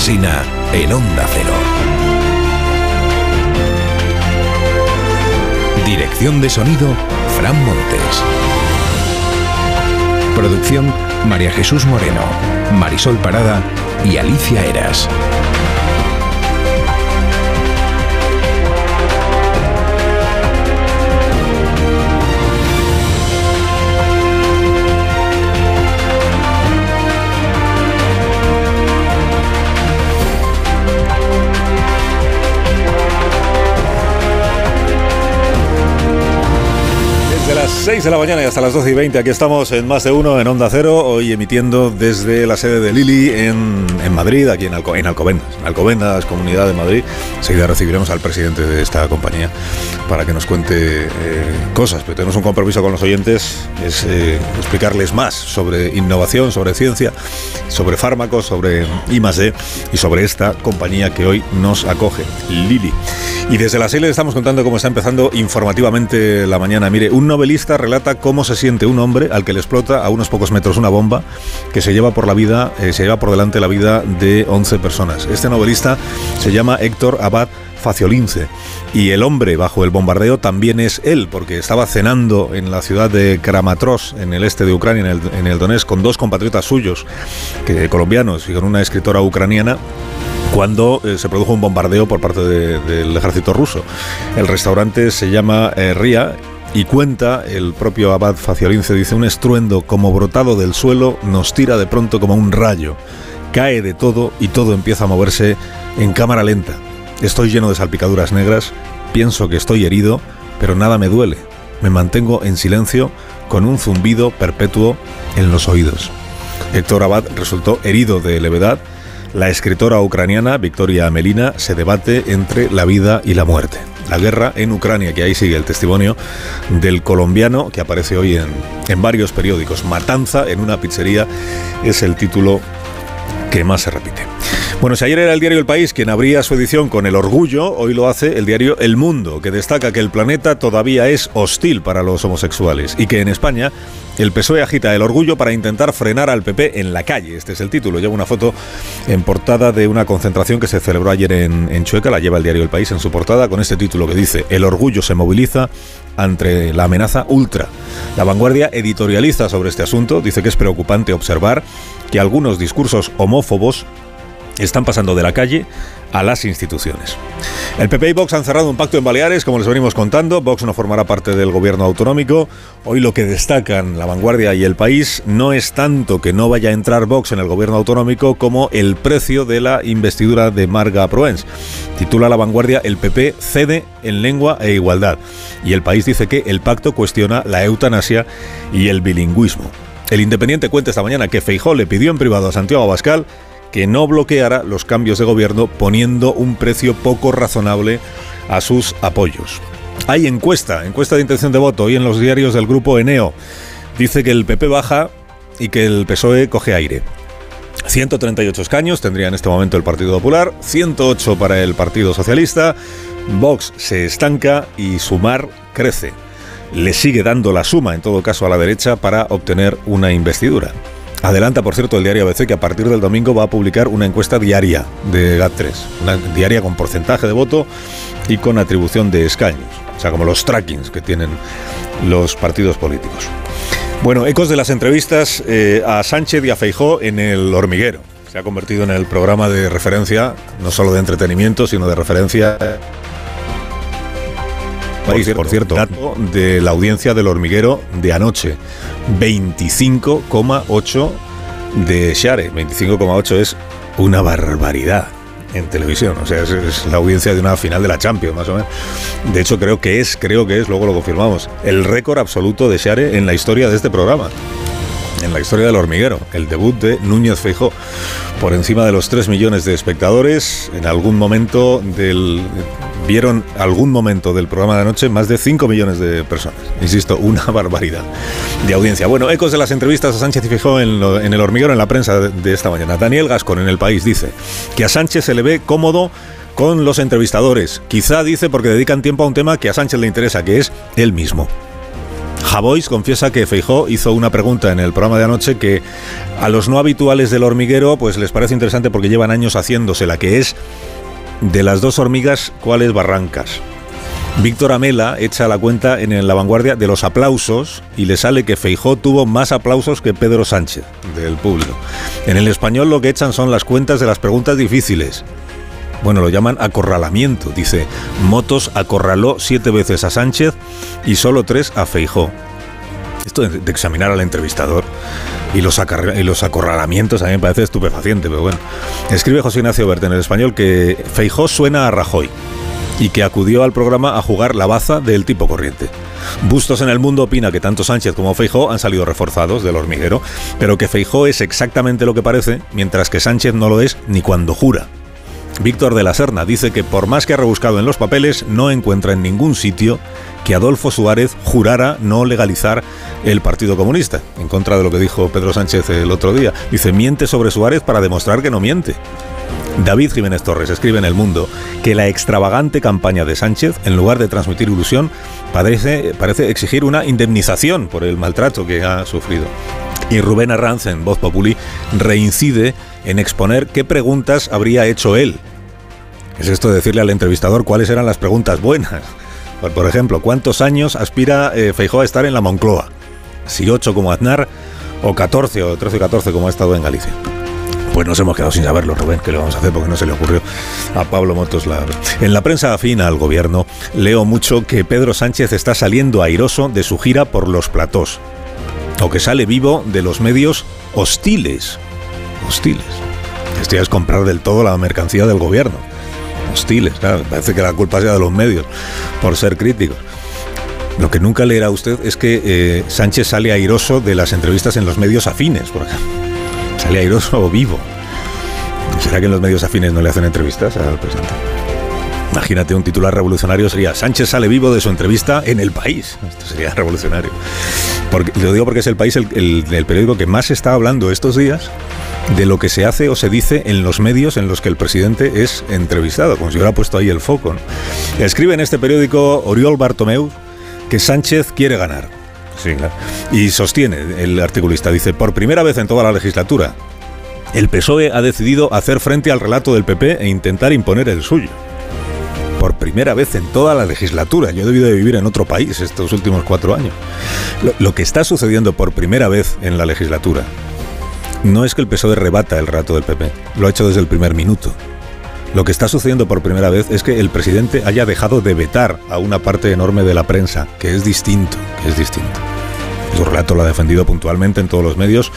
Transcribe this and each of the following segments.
Alsina en Onda Cero. Dirección de sonido, Fran Montes. Producción, María Jesús Moreno, Marisol Parada y Alicia Eras. 6 de la mañana y hasta las 12 y 20, aquí estamos en Más de Uno, en Onda Cero, hoy emitiendo desde la sede de Lili en, en Madrid, aquí en, Alco, en Alcobendas, en Alcobendas, Comunidad de Madrid. Enseguida recibiremos al presidente de esta compañía para que nos cuente eh, cosas, pero tenemos un compromiso con los oyentes, es eh, explicarles más sobre innovación, sobre ciencia, sobre fármacos, sobre I+D y sobre esta compañía que hoy nos acoge, Lili. Y desde las 6 les estamos contando cómo está empezando informativamente la mañana. Mire, un novelista relata cómo se siente un hombre al que le explota a unos pocos metros una bomba que se lleva por la vida, eh, se lleva por delante la vida de 11 personas. Este novelista se llama Héctor Abad Faciolince. Y el hombre bajo el bombardeo también es él, porque estaba cenando en la ciudad de Kramatorsk, en el este de Ucrania, en el, en el Donetsk, con dos compatriotas suyos, que, colombianos, y con una escritora ucraniana cuando eh, se produjo un bombardeo por parte de- del ejército ruso. El restaurante se llama eh, Ría y cuenta, el propio Abad Faciolince dice, un estruendo como brotado del suelo nos tira de pronto como un rayo. Cae de todo y todo empieza a moverse en cámara lenta. Estoy lleno de salpicaduras negras, pienso que estoy herido, pero nada me duele. Me mantengo en silencio con un zumbido perpetuo en los oídos. Héctor Abad resultó herido de levedad. La escritora ucraniana Victoria Amelina se debate entre la vida y la muerte. La guerra en Ucrania, que ahí sigue el testimonio del colombiano que aparece hoy en, en varios periódicos. Matanza en una pizzería es el título que más se repite. Bueno, si ayer era el diario El País quien abría su edición con el orgullo, hoy lo hace el diario El Mundo, que destaca que el planeta todavía es hostil para los homosexuales y que en España el PSOE agita el orgullo para intentar frenar al PP en la calle. Este es el título. Lleva una foto en portada de una concentración que se celebró ayer en, en Chueca, la lleva el diario El País en su portada con este título que dice El orgullo se moviliza ante la amenaza ultra. La vanguardia editorializa sobre este asunto, dice que es preocupante observar que algunos discursos homófobos están pasando de la calle a las instituciones. El PP y Vox han cerrado un pacto en Baleares, como les venimos contando. Vox no formará parte del gobierno autonómico. Hoy lo que destacan la vanguardia y el país no es tanto que no vaya a entrar Vox en el gobierno autonómico como el precio de la investidura de Marga Proens. Titula la vanguardia El PP cede en lengua e igualdad. Y el país dice que el pacto cuestiona la eutanasia y el bilingüismo. El Independiente cuenta esta mañana que Feijó le pidió en privado a Santiago Abascal que no bloqueara los cambios de gobierno poniendo un precio poco razonable a sus apoyos. Hay encuesta, encuesta de intención de voto hoy en los diarios del grupo Eneo. Dice que el PP baja y que el PSOE coge aire. 138 escaños tendría en este momento el Partido Popular, 108 para el Partido Socialista, Vox se estanca y Sumar crece. Le sigue dando la suma, en todo caso, a la derecha para obtener una investidura. Adelanta, por cierto, el diario ABC que a partir del domingo va a publicar una encuesta diaria de GAT3, una diaria con porcentaje de voto y con atribución de escaños, o sea, como los trackings que tienen los partidos políticos. Bueno, ecos de las entrevistas eh, a Sánchez y a Feijó en el hormiguero. Se ha convertido en el programa de referencia, no solo de entretenimiento, sino de referencia. Por cierto, por cierto, dato de la audiencia del hormiguero de anoche. 25,8 de Share. 25,8 es una barbaridad en televisión. O sea, es, es, la audiencia de una final de la Champions, más o menos. De hecho, creo que es, creo que es, luego lo confirmamos, el récord absoluto de Share en la historia de este programa. En la historia del hormiguero, el debut de Núñez Feijó. Por encima de los 3 millones de espectadores, en algún momento del. Vieron algún momento del programa de anoche más de 5 millones de personas. Insisto, una barbaridad de audiencia. Bueno, ecos de las entrevistas a Sánchez y Fijó en, el hormiguero en la prensa de, de esta mañana. Daniel Gascon en El País dice que a Sánchez se le ve cómodo con los entrevistadores. Quizá dice porque dedican tiempo a un tema que a Sánchez le interesa, que es él mismo. Javois confiesa que Feijó hizo una pregunta en el programa de anoche que a los no habituales del hormiguero pues les parece interesante porque llevan años haciéndose, la que es de las dos hormigas, ¿cuáles barrancas? Víctor Amela echa la cuenta en la vanguardia de los aplausos y le sale que Feijó tuvo más aplausos que Pedro Sánchez del público. En el español lo que echan son las cuentas de las preguntas difíciles. Bueno, lo llaman acorralamiento. Dice, Motos acorraló siete veces a Sánchez y solo tres a Feijó. Esto de, examinar al entrevistador y los, acorralamientos a mí me parece estupefaciente, pero bueno. Escribe José Ignacio Berta en el español que Feijó suena a Rajoy y que acudió al programa a jugar la baza del tipo corriente. Bustos en el mundo opina que tanto Sánchez como Feijó han salido reforzados del hormiguero, pero que Feijó es exactamente lo que parece, mientras que Sánchez no lo es ni cuando jura. Víctor de la Serna dice que por más que ha rebuscado en los papeles, no encuentra en ningún sitio que Adolfo Suárez jurara no legalizar el Partido Comunista, en contra de lo que dijo Pedro Sánchez el otro día. Dice, miente sobre Suárez para demostrar que no miente. David Jiménez Torres escribe en El Mundo que la extravagante campaña de Sánchez, en lugar de transmitir ilusión, parece, parece exigir una indemnización por el maltrato que ha sufrido. Y Rubén Arranz, en Voz Populi, reincide en exponer qué preguntas habría hecho él. Es esto de decirle al entrevistador cuáles eran las preguntas buenas. Por ejemplo, ¿cuántos años aspira eh, a estar en la Moncloa? Si 8 como Aznar, o 14 o 13 o 14 como ha estado en Galicia. Pues nos hemos quedado sin saberlo, Rubén, que lo vamos a hacer porque no se le ocurrió a Pablo Motos. En la prensa afina al gobierno leo mucho que Pedro Sánchez está saliendo airoso de su gira por los platós, o que sale vivo de los medios hostiles. Hostiles. Esto ya es comprar del todo la mercancía del gobierno. Hostiles, parece que la culpa sea de los medios por ser críticos. Lo que nunca leerá usted es que eh, Sánchez sale airoso de las entrevistas en los medios afines, por ejemplo sale airoso o vivo. ¿Será que en los medios afines no le hacen entrevistas al presidente? Imagínate un titular revolucionario sería Sánchez sale vivo de su entrevista en el país. Esto sería revolucionario. Lo digo porque es el país el, periódico que más está hablando estos días de lo que se hace o se dice en los medios en los que el presidente es entrevistado, como si hubiera puesto ahí el foco. Escribe en este periódico Oriol Bartomeu que Sánchez quiere ganar Y sostiene el articulista, dice, por primera vez en toda la legislatura, el PSOE ha decidido hacer frente al relato del PP e intentar imponer el suyo. Por primera vez en toda la legislatura. Yo he debido de vivir en otro país estos últimos cuatro años. Lo, que está sucediendo por primera vez en la legislatura no es que el PSOE rebata el relato del PP. Lo ha hecho desde el primer minuto. Lo que está sucediendo por primera vez es que el presidente haya dejado de vetar a una parte enorme de la prensa, que es distinto, que es distinto. Su relato lo ha defendido puntualmente en todos los medios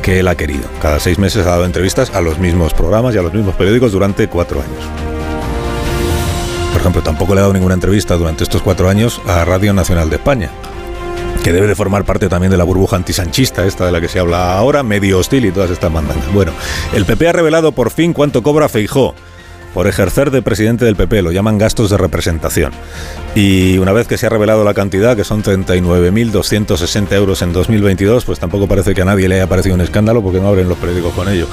que él ha querido. Cada seis meses ha dado entrevistas a los mismos programas y a los mismos periódicos durante cuatro años. Ejemplo, tampoco le ha dado ninguna entrevista durante estos cuatro años a Radio Nacional de España, que debe de formar parte también de la burbuja antisanchista, esta de la que se habla ahora, medio hostil y todas estas mandangas. Bueno, el PP ha revelado por fin cuánto cobra Feijó por ejercer de presidente del PP, lo llaman gastos de representación. Y una vez que se ha revelado la cantidad, que son 39.260 euros en 2022, pues tampoco parece que a nadie le haya parecido un escándalo porque no abren los periódicos con ello.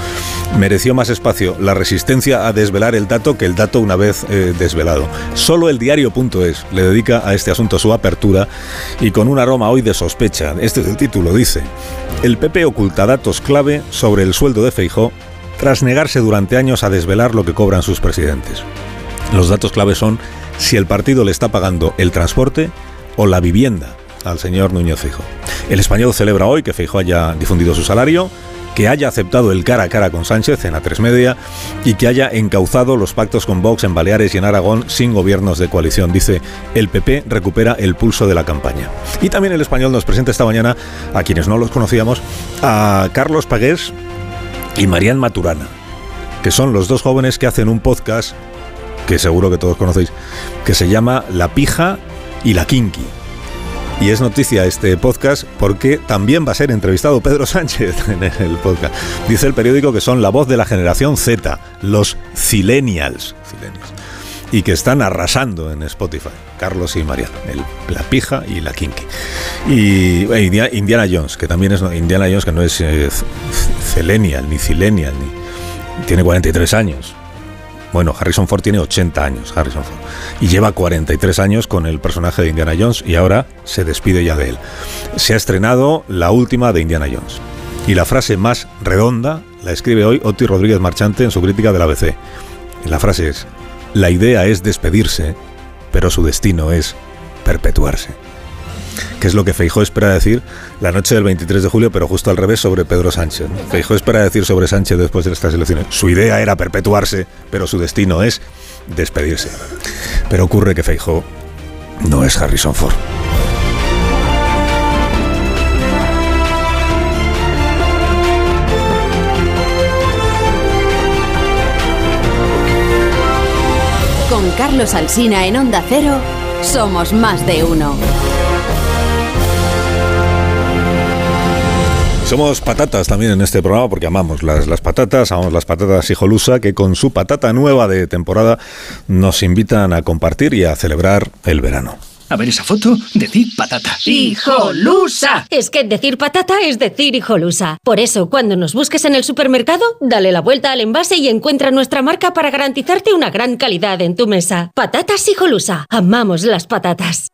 Mereció más espacio la resistencia a desvelar el dato que el dato una vez eh, desvelado. Solo el diario.es le dedica a este asunto su apertura y con un aroma hoy de sospecha. Este es el título, dice. El PP oculta datos clave sobre el sueldo de Feijó tras negarse durante años a desvelar lo que cobran sus presidentes. Los datos clave son si el partido le está pagando el transporte o la vivienda al señor Núñez Fijo. El español celebra hoy que Feijo haya difundido su salario, que haya aceptado el cara a cara con Sánchez en A3 Media y que haya encauzado los pactos con Vox en Baleares y en Aragón sin gobiernos de coalición. Dice, el PP recupera el pulso de la campaña. Y también el español nos presenta esta mañana, a quienes no los conocíamos, a Carlos Pagués, y Marian Maturana, que son los dos jóvenes que hacen un podcast que seguro que todos conocéis, que se llama La Pija y la Kinky. Y es noticia este podcast porque también va a ser entrevistado Pedro Sánchez en el podcast. Dice el periódico que son la voz de la generación Z, los Zillennials. y que están arrasando en Spotify. Carlos y Mariano, la pija y la kinky. Y eh, Indiana Jones, que también es Indiana Jones, que no es eh, Celenial, ni Cilenial, ni. Tiene 43 años. Bueno, Harrison Ford tiene 80 años, Harrison Ford. Y lleva 43 años con el personaje de Indiana Jones y ahora se despide ya de él. Se ha estrenado la última de Indiana Jones. Y la frase más redonda la escribe hoy Oti Rodríguez Marchante en su crítica del ABC. La frase es, la idea es despedirse, pero su destino es perpetuarse que es lo que Feijó espera decir la noche del 23 de julio, pero justo al revés sobre Pedro Sánchez. Feijó espera decir sobre Sánchez después de estas elecciones. Su idea era perpetuarse, pero su destino es despedirse. Pero ocurre que Feijó no es Harrison Ford. Con Carlos Alsina en Onda Cero, somos más de uno. Somos patatas también en este programa porque amamos las, las patatas, amamos las patatas hijolusa que con su patata nueva de temporada nos invitan a compartir y a celebrar el verano. A ver esa foto, decir patata. ¡Hijolusa! Es que decir patata es decir hijolusa. Por eso, cuando nos busques en el supermercado, dale la vuelta al envase y encuentra nuestra marca para garantizarte una gran calidad en tu mesa. Patatas hijolusa. Amamos las patatas.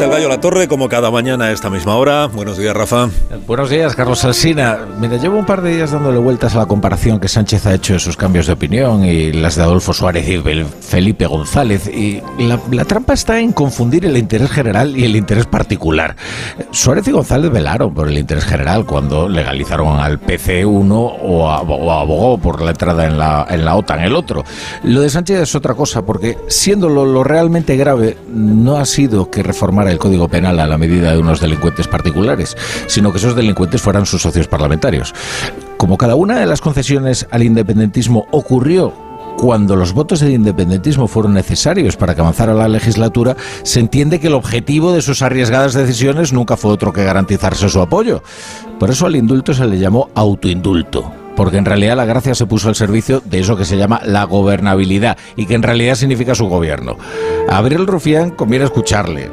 Está el Gallo La Torre, como cada mañana a esta misma hora. Buenos días, Rafa. Buenos días, Carlos Alsina. Mira, llevo un par de días dándole vueltas a la comparación que Sánchez ha hecho de sus cambios de opinión y las de Adolfo Suárez y Felipe González. Y la, la trampa está en confundir el interés general y el interés particular. Suárez y González velaron por el interés general cuando legalizaron al PC1 o, abogó por la entrada en la, en la OTAN el otro. Lo de Sánchez es otra cosa, porque siendo lo, lo realmente grave, no ha sido que reformar el Código Penal a la medida de unos delincuentes particulares, sino que esos delincuentes fueran sus socios parlamentarios. Como cada una de las concesiones al independentismo ocurrió cuando los votos del independentismo fueron necesarios para que avanzara la legislatura, se entiende que el objetivo de sus arriesgadas decisiones nunca fue otro que garantizarse su apoyo. Por eso al indulto se le llamó autoindulto porque en realidad la gracia se puso al servicio de eso que se llama la gobernabilidad y que en realidad significa su gobierno. A Abril Rufián conviene escucharle,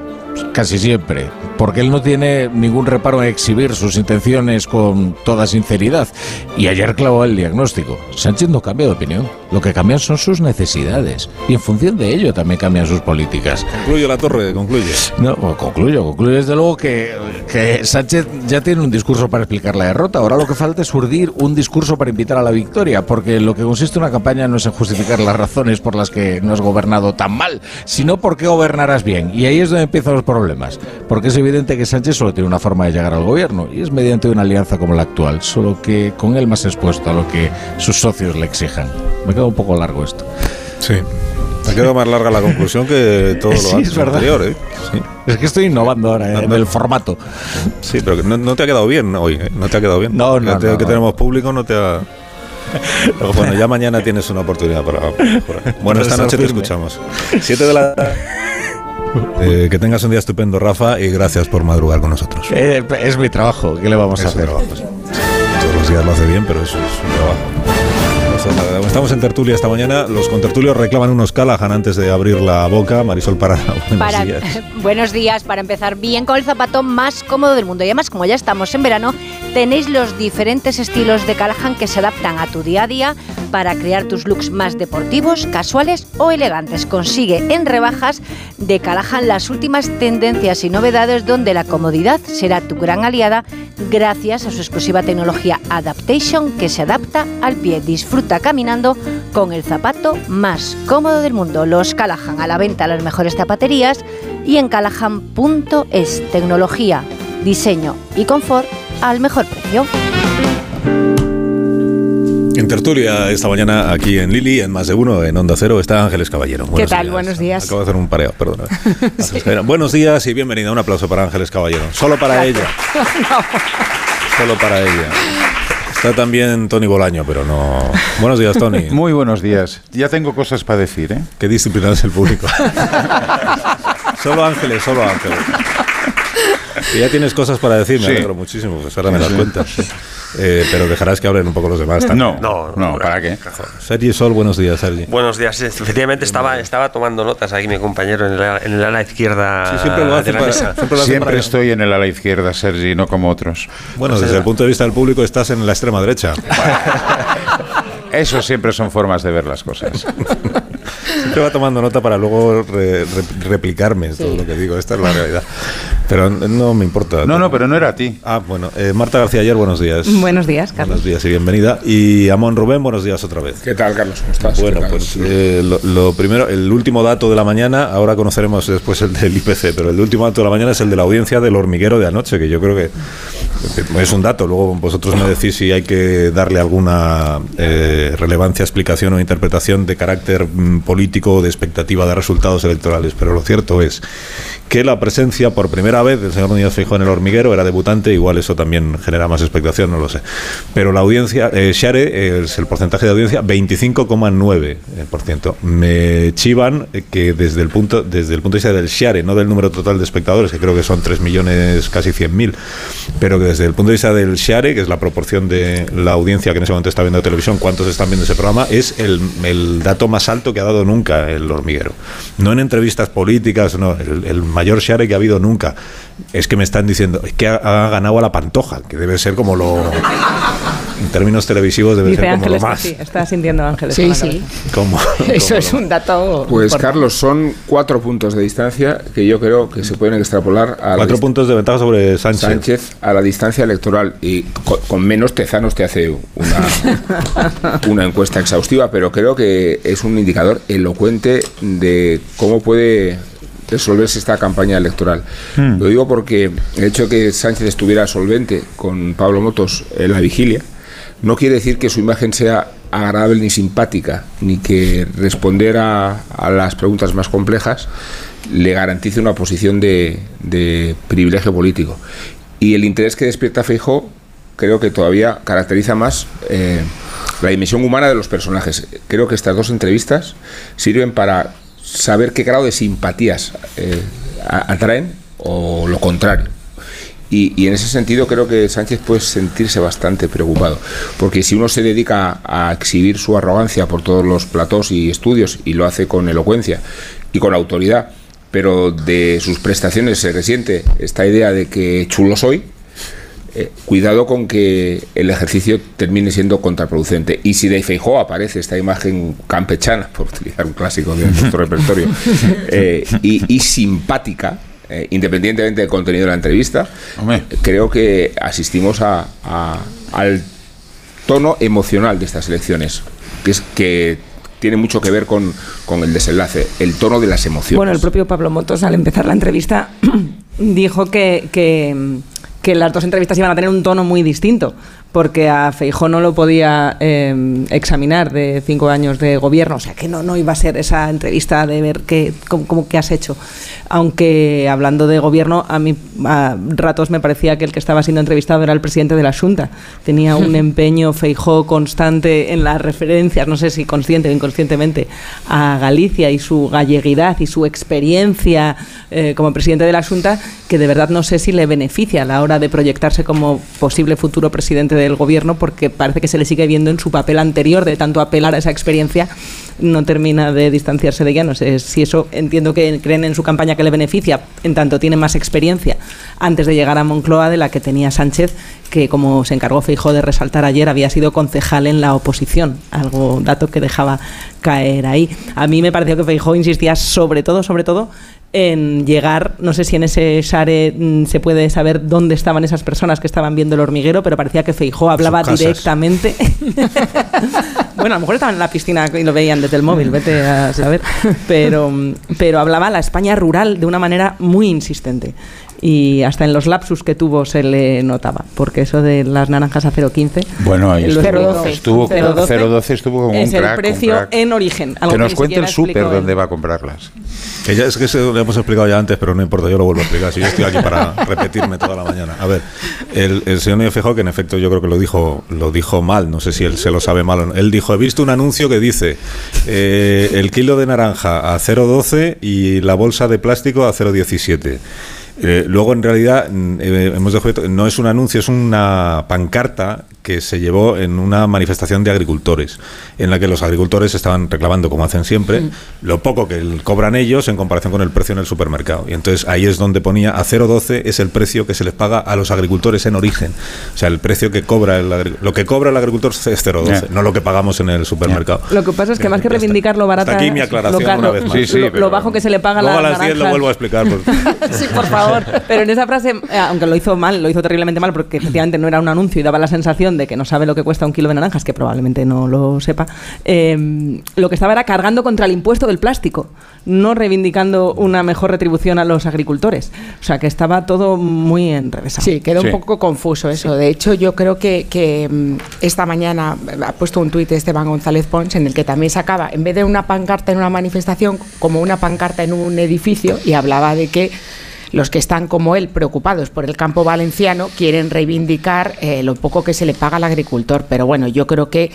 casi siempre, porque él no tiene ningún reparo en exhibir sus intenciones con toda sinceridad. Y ayer clavó el diagnóstico. Sánchez no cambia de opinión. Lo que cambian son sus necesidades. Y en función de ello también cambian sus políticas. Concluyo la torre, concluye. No, concluyo, concluyo desde luego que, que Sánchez ya tiene un discurso para explicar la derrota. Ahora lo que falta es urdir un discurso para invitar a la victoria, porque lo que consiste una campaña no es en justificar las razones por las que no has gobernado tan mal, sino por qué gobernarás bien. Y ahí es donde empiezan los problemas. Porque es evidente que Sánchez solo tiene una forma de llegar al gobierno y es mediante una alianza como la actual, solo que con él más expuesto a lo que sus socios le exijan. Me queda un poco largo esto. Sí. Me quedado más larga la conclusión que todo lo sí, es anterior. ¿eh? Sí. Es que estoy innovando ahora ¿eh? en el formato. Sí, pero no, no, te ha quedado bien hoy. ¿eh? No te ha quedado bien. No, no. Que, no, que no. tenemos público no te ha. Bueno, ya mañana tienes una oportunidad para. para- Bueno, esta noche te escuchamos. Siete de la. Eh, que tengas un día estupendo, Rafa, y gracias por madrugar con nosotros. Eh, es mi trabajo, ¿qué le vamos a Es hacer? trabajo, sí. Todos los días lo hace bien, pero eso es un trabajo. Estamos en tertulia esta mañana. Los contertulios reclaman unos Callahan antes de abrir la boca. Marisol Parada, buenos Para- días. buenos días, para empezar bien con el zapato más cómodo del mundo. Y además, como ya estamos en verano, tenéis los diferentes estilos de Callahan que se adaptan a tu día a día para crear tus looks más deportivos, casuales o elegantes. Consigue en rebajas de Callahan las últimas tendencias y novedades donde la comodidad será tu gran aliada gracias a su exclusiva tecnología Adaptation que se adapta al pie. Disfruta caminando con el zapato más cómodo del mundo. Los Callahan a la venta en las mejores zapaterías y en callahan.es. Tecnología, diseño y confort al mejor precio. En tertulia esta mañana aquí en Lili, en más de uno, en Onda Cero, está Ángeles Caballero. Buenos tal? días. Buenos días. Acabo de hacer un pareo, perdona. Caballero. Buenos días y bienvenida. Un aplauso para Ángeles Caballero. Solo para ella. Solo para ella. Está también Tony Bolaño, pero no. Buenos días, Tony. Muy buenos días. Ya tengo cosas para decir, ¿eh? Qué disciplinado es el público. solo Ángeles, solo Ángeles. Que ya tienes cosas para decir, me Sí. alegro muchísimo, pues ahora me das cuenta. Eh, pero dejarás que hablen un poco los demás. también. No, No, no, no, ¿para qué? Sergi Sol, buenos días, Sergi. Buenos días. Efectivamente, estaba, estaba tomando notas aquí mi compañero en el, en el ala izquierda Sí, siempre lo hace para- siempre lo hace Siempre para- estoy en el ala izquierda, Sergi, no como otros. Bueno, desde el punto de vista del público estás en la extrema derecha. Eso siempre son formas de ver las cosas. Siempre va tomando nota para luego re- re- replicarme todo lo que digo. Esta es la realidad. Pero no me importa. No, no, pero no era a ti. Ah, bueno. eh, Marta García Ayer, buenos días. Buenos días, Carlos. Buenos días y bienvenida. Y Amón Rubén, buenos días otra vez. ¿Qué tal, Carlos? ¿Cómo estás? Bueno, pues eh, lo, lo primero, el último dato de la mañana, ahora conoceremos después el del IPC, pero el último dato de la mañana es el de la audiencia del hormiguero de anoche, que yo creo que es un dato. Luego vosotros me decís si hay que darle alguna eh, relevancia, explicación o interpretación de carácter mm, político o de expectativa de resultados electorales. Pero lo cierto es que la presencia por primera vez del señor Núñez Feijóo en el hormiguero era debutante, igual eso también genera más expectación, no lo sé. Pero la audiencia, eh, Share eh, es el porcentaje de audiencia 25,9%. Me chivan eh, que desde el punto desde el punto de vista del Share, no del número total de espectadores, que creo que son 3 millones, casi 100.000, pero que desde el punto de vista del Share, que es la proporción de la audiencia que en ese momento está viendo televisión, cuántos están viendo ese programa, es el, el dato más alto que ha dado nunca el hormiguero. No en entrevistas políticas, no, el, el mayor Share que ha habido nunca. Es que me están diciendo, es que ha, ha ganado a la pantoja, que debe ser como lo... En términos televisivos debe Dice ser como Ángeles lo más. sí, está sintiendo Ángeles. Sí, sí. Como, Eso como es un dato. Pues, importante. Carlos, son cuatro puntos de distancia que yo creo que se pueden extrapolar a Cuatro puntos de ventaja sobre Sánchez. Sánchez a la distancia electoral. Y co- con, menos Tezanos te hace una, una encuesta exhaustiva, pero creo que es un indicador elocuente de cómo puede resolverse esta campaña electoral. Lo digo porque el hecho de que Sánchez estuviera solvente con Pablo Motos en la vigilia no quiere decir que su imagen sea agradable ni simpática, ni que responder a, a las preguntas más complejas le garantice una posición de, de privilegio político. Y el interés que despierta Feijó creo que todavía caracteriza más eh, la dimensión humana de los personajes. Creo que estas dos entrevistas sirven para saber qué grado de simpatías eh, atraen o lo contrario. Y, y en ese sentido creo que Sánchez puede sentirse bastante preocupado, porque si uno se dedica a exhibir su arrogancia por todos los platós y estudios y lo hace con elocuencia y con autoridad, pero de sus prestaciones se resiente esta idea de que chulo soy, eh, cuidado con que el ejercicio termine siendo contraproducente. Y si de Feijó aparece esta imagen campechana, por utilizar un clásico de nuestro repertorio, eh, y, y simpática, eh, independientemente del contenido de la entrevista, Hombre. creo que asistimos a- a- al tono emocional de estas elecciones, que es que tiene mucho que ver con, con el desenlace, el tono de las emociones. Bueno, el propio Pablo Motos, al empezar la entrevista, dijo que, que, que las dos entrevistas iban a tener un tono muy distinto, porque a Feijó no lo podía eh, examinar de cinco años de gobierno, o sea que no, no iba a ser esa entrevista de ver qué, cómo, cómo- qué has hecho. Aunque hablando de gobierno, a mí a ratos me parecía que el que estaba siendo entrevistado era el presidente de la Junta. Tenía un empeño Feijó constante en las referencias, no sé si consciente o inconscientemente, a Galicia y su galleguidad y su experiencia eh, como presidente de la Junta, que de verdad no sé si le beneficia a la hora de proyectarse como posible futuro presidente del gobierno, porque parece que se le sigue viendo en su papel anterior de tanto apelar a esa experiencia, no termina de distanciarse de ella. No sé si eso entiendo que creen en su campaña que le beneficia, en tanto tiene más experiencia antes de llegar a Moncloa de la que tenía Sánchez, que como se encargó Feijó de resaltar ayer, había sido concejal en la oposición, algo dato que dejaba caer ahí. A mí me pareció que Feijó insistía sobre todo, sobre todo, en llegar, no sé si en ese Share mm, se puede saber dónde estaban esas personas que estaban viendo el hormiguero, pero parecía que Feijó hablaba directamente. bueno, a lo mejor estaban en la piscina y lo veían desde el móvil, vete a saber. Pero, pero hablaba la España rural de una manera muy insistente. Y hasta en los lapsus que tuvo se le notaba, porque eso de las naranjas a 0,15. Bueno, ahí lo estuvo, estuvo- estuvo 0,12 0,12 estuvo como es un crack. el un precio crack. en origen. algo Que nos ni cuente el súper dónde va a comprarlas. Que ya es que eso lo hemos explicado ya antes, pero no importa, yo lo vuelvo a explicar. Si yo estoy aquí para repetirme toda la mañana. A ver, el, el señor Núñez Feijóo, que en efecto yo creo que lo dijo, lo dijo mal, no sé si él se lo sabe mal o no. Él dijo: He visto un anuncio que dice eh, el kilo de naranja a 0,12 y la bolsa de plástico a 0,17. Eh, luego, en realidad, mm, eh, hemos descubierto, no es un anuncio, es una pancarta que se llevó en una manifestación de agricultores, en la que los agricultores estaban reclamando, como hacen siempre, Mm. lo poco que cobran ellos en comparación con el precio en el supermercado. Y entonces ahí es donde ponía a 0,12 es el precio que se les paga a los agricultores en origen. O sea, el precio que cobra el lo que cobra el agricultor es 0,12, Ya. no lo que pagamos en el supermercado. Lo que pasa es que más que reivindicar lo barato, aquí mi aclaración lo, una vez más. Sí, sí, lo- bajo que se le paga a Luego a las las 10 lo vuelvo a explicar. por- sí, por favor. Pero en esa frase, eh, aunque lo hizo mal, lo hizo terriblemente mal porque efectivamente no era un anuncio y daba la sensación de que no sabe lo que cuesta un kilo de naranjas, que probablemente no lo sepa, eh, lo que estaba era cargando contra el impuesto del plástico, no reivindicando una mejor retribución a los agricultores. O sea que estaba todo muy enrevesado. Sí, quedó Sí. un poco confuso eso. De hecho, yo creo que, que, mm, esta mañana ha puesto un tuit Esteban González Pons en el que también sacaba, en vez de una pancarta en una manifestación, como una pancarta en un edificio y hablaba de que los que están como él preocupados por el campo valenciano quieren reivindicar eh, lo poco que se le paga al agricultor. Pero bueno, yo creo que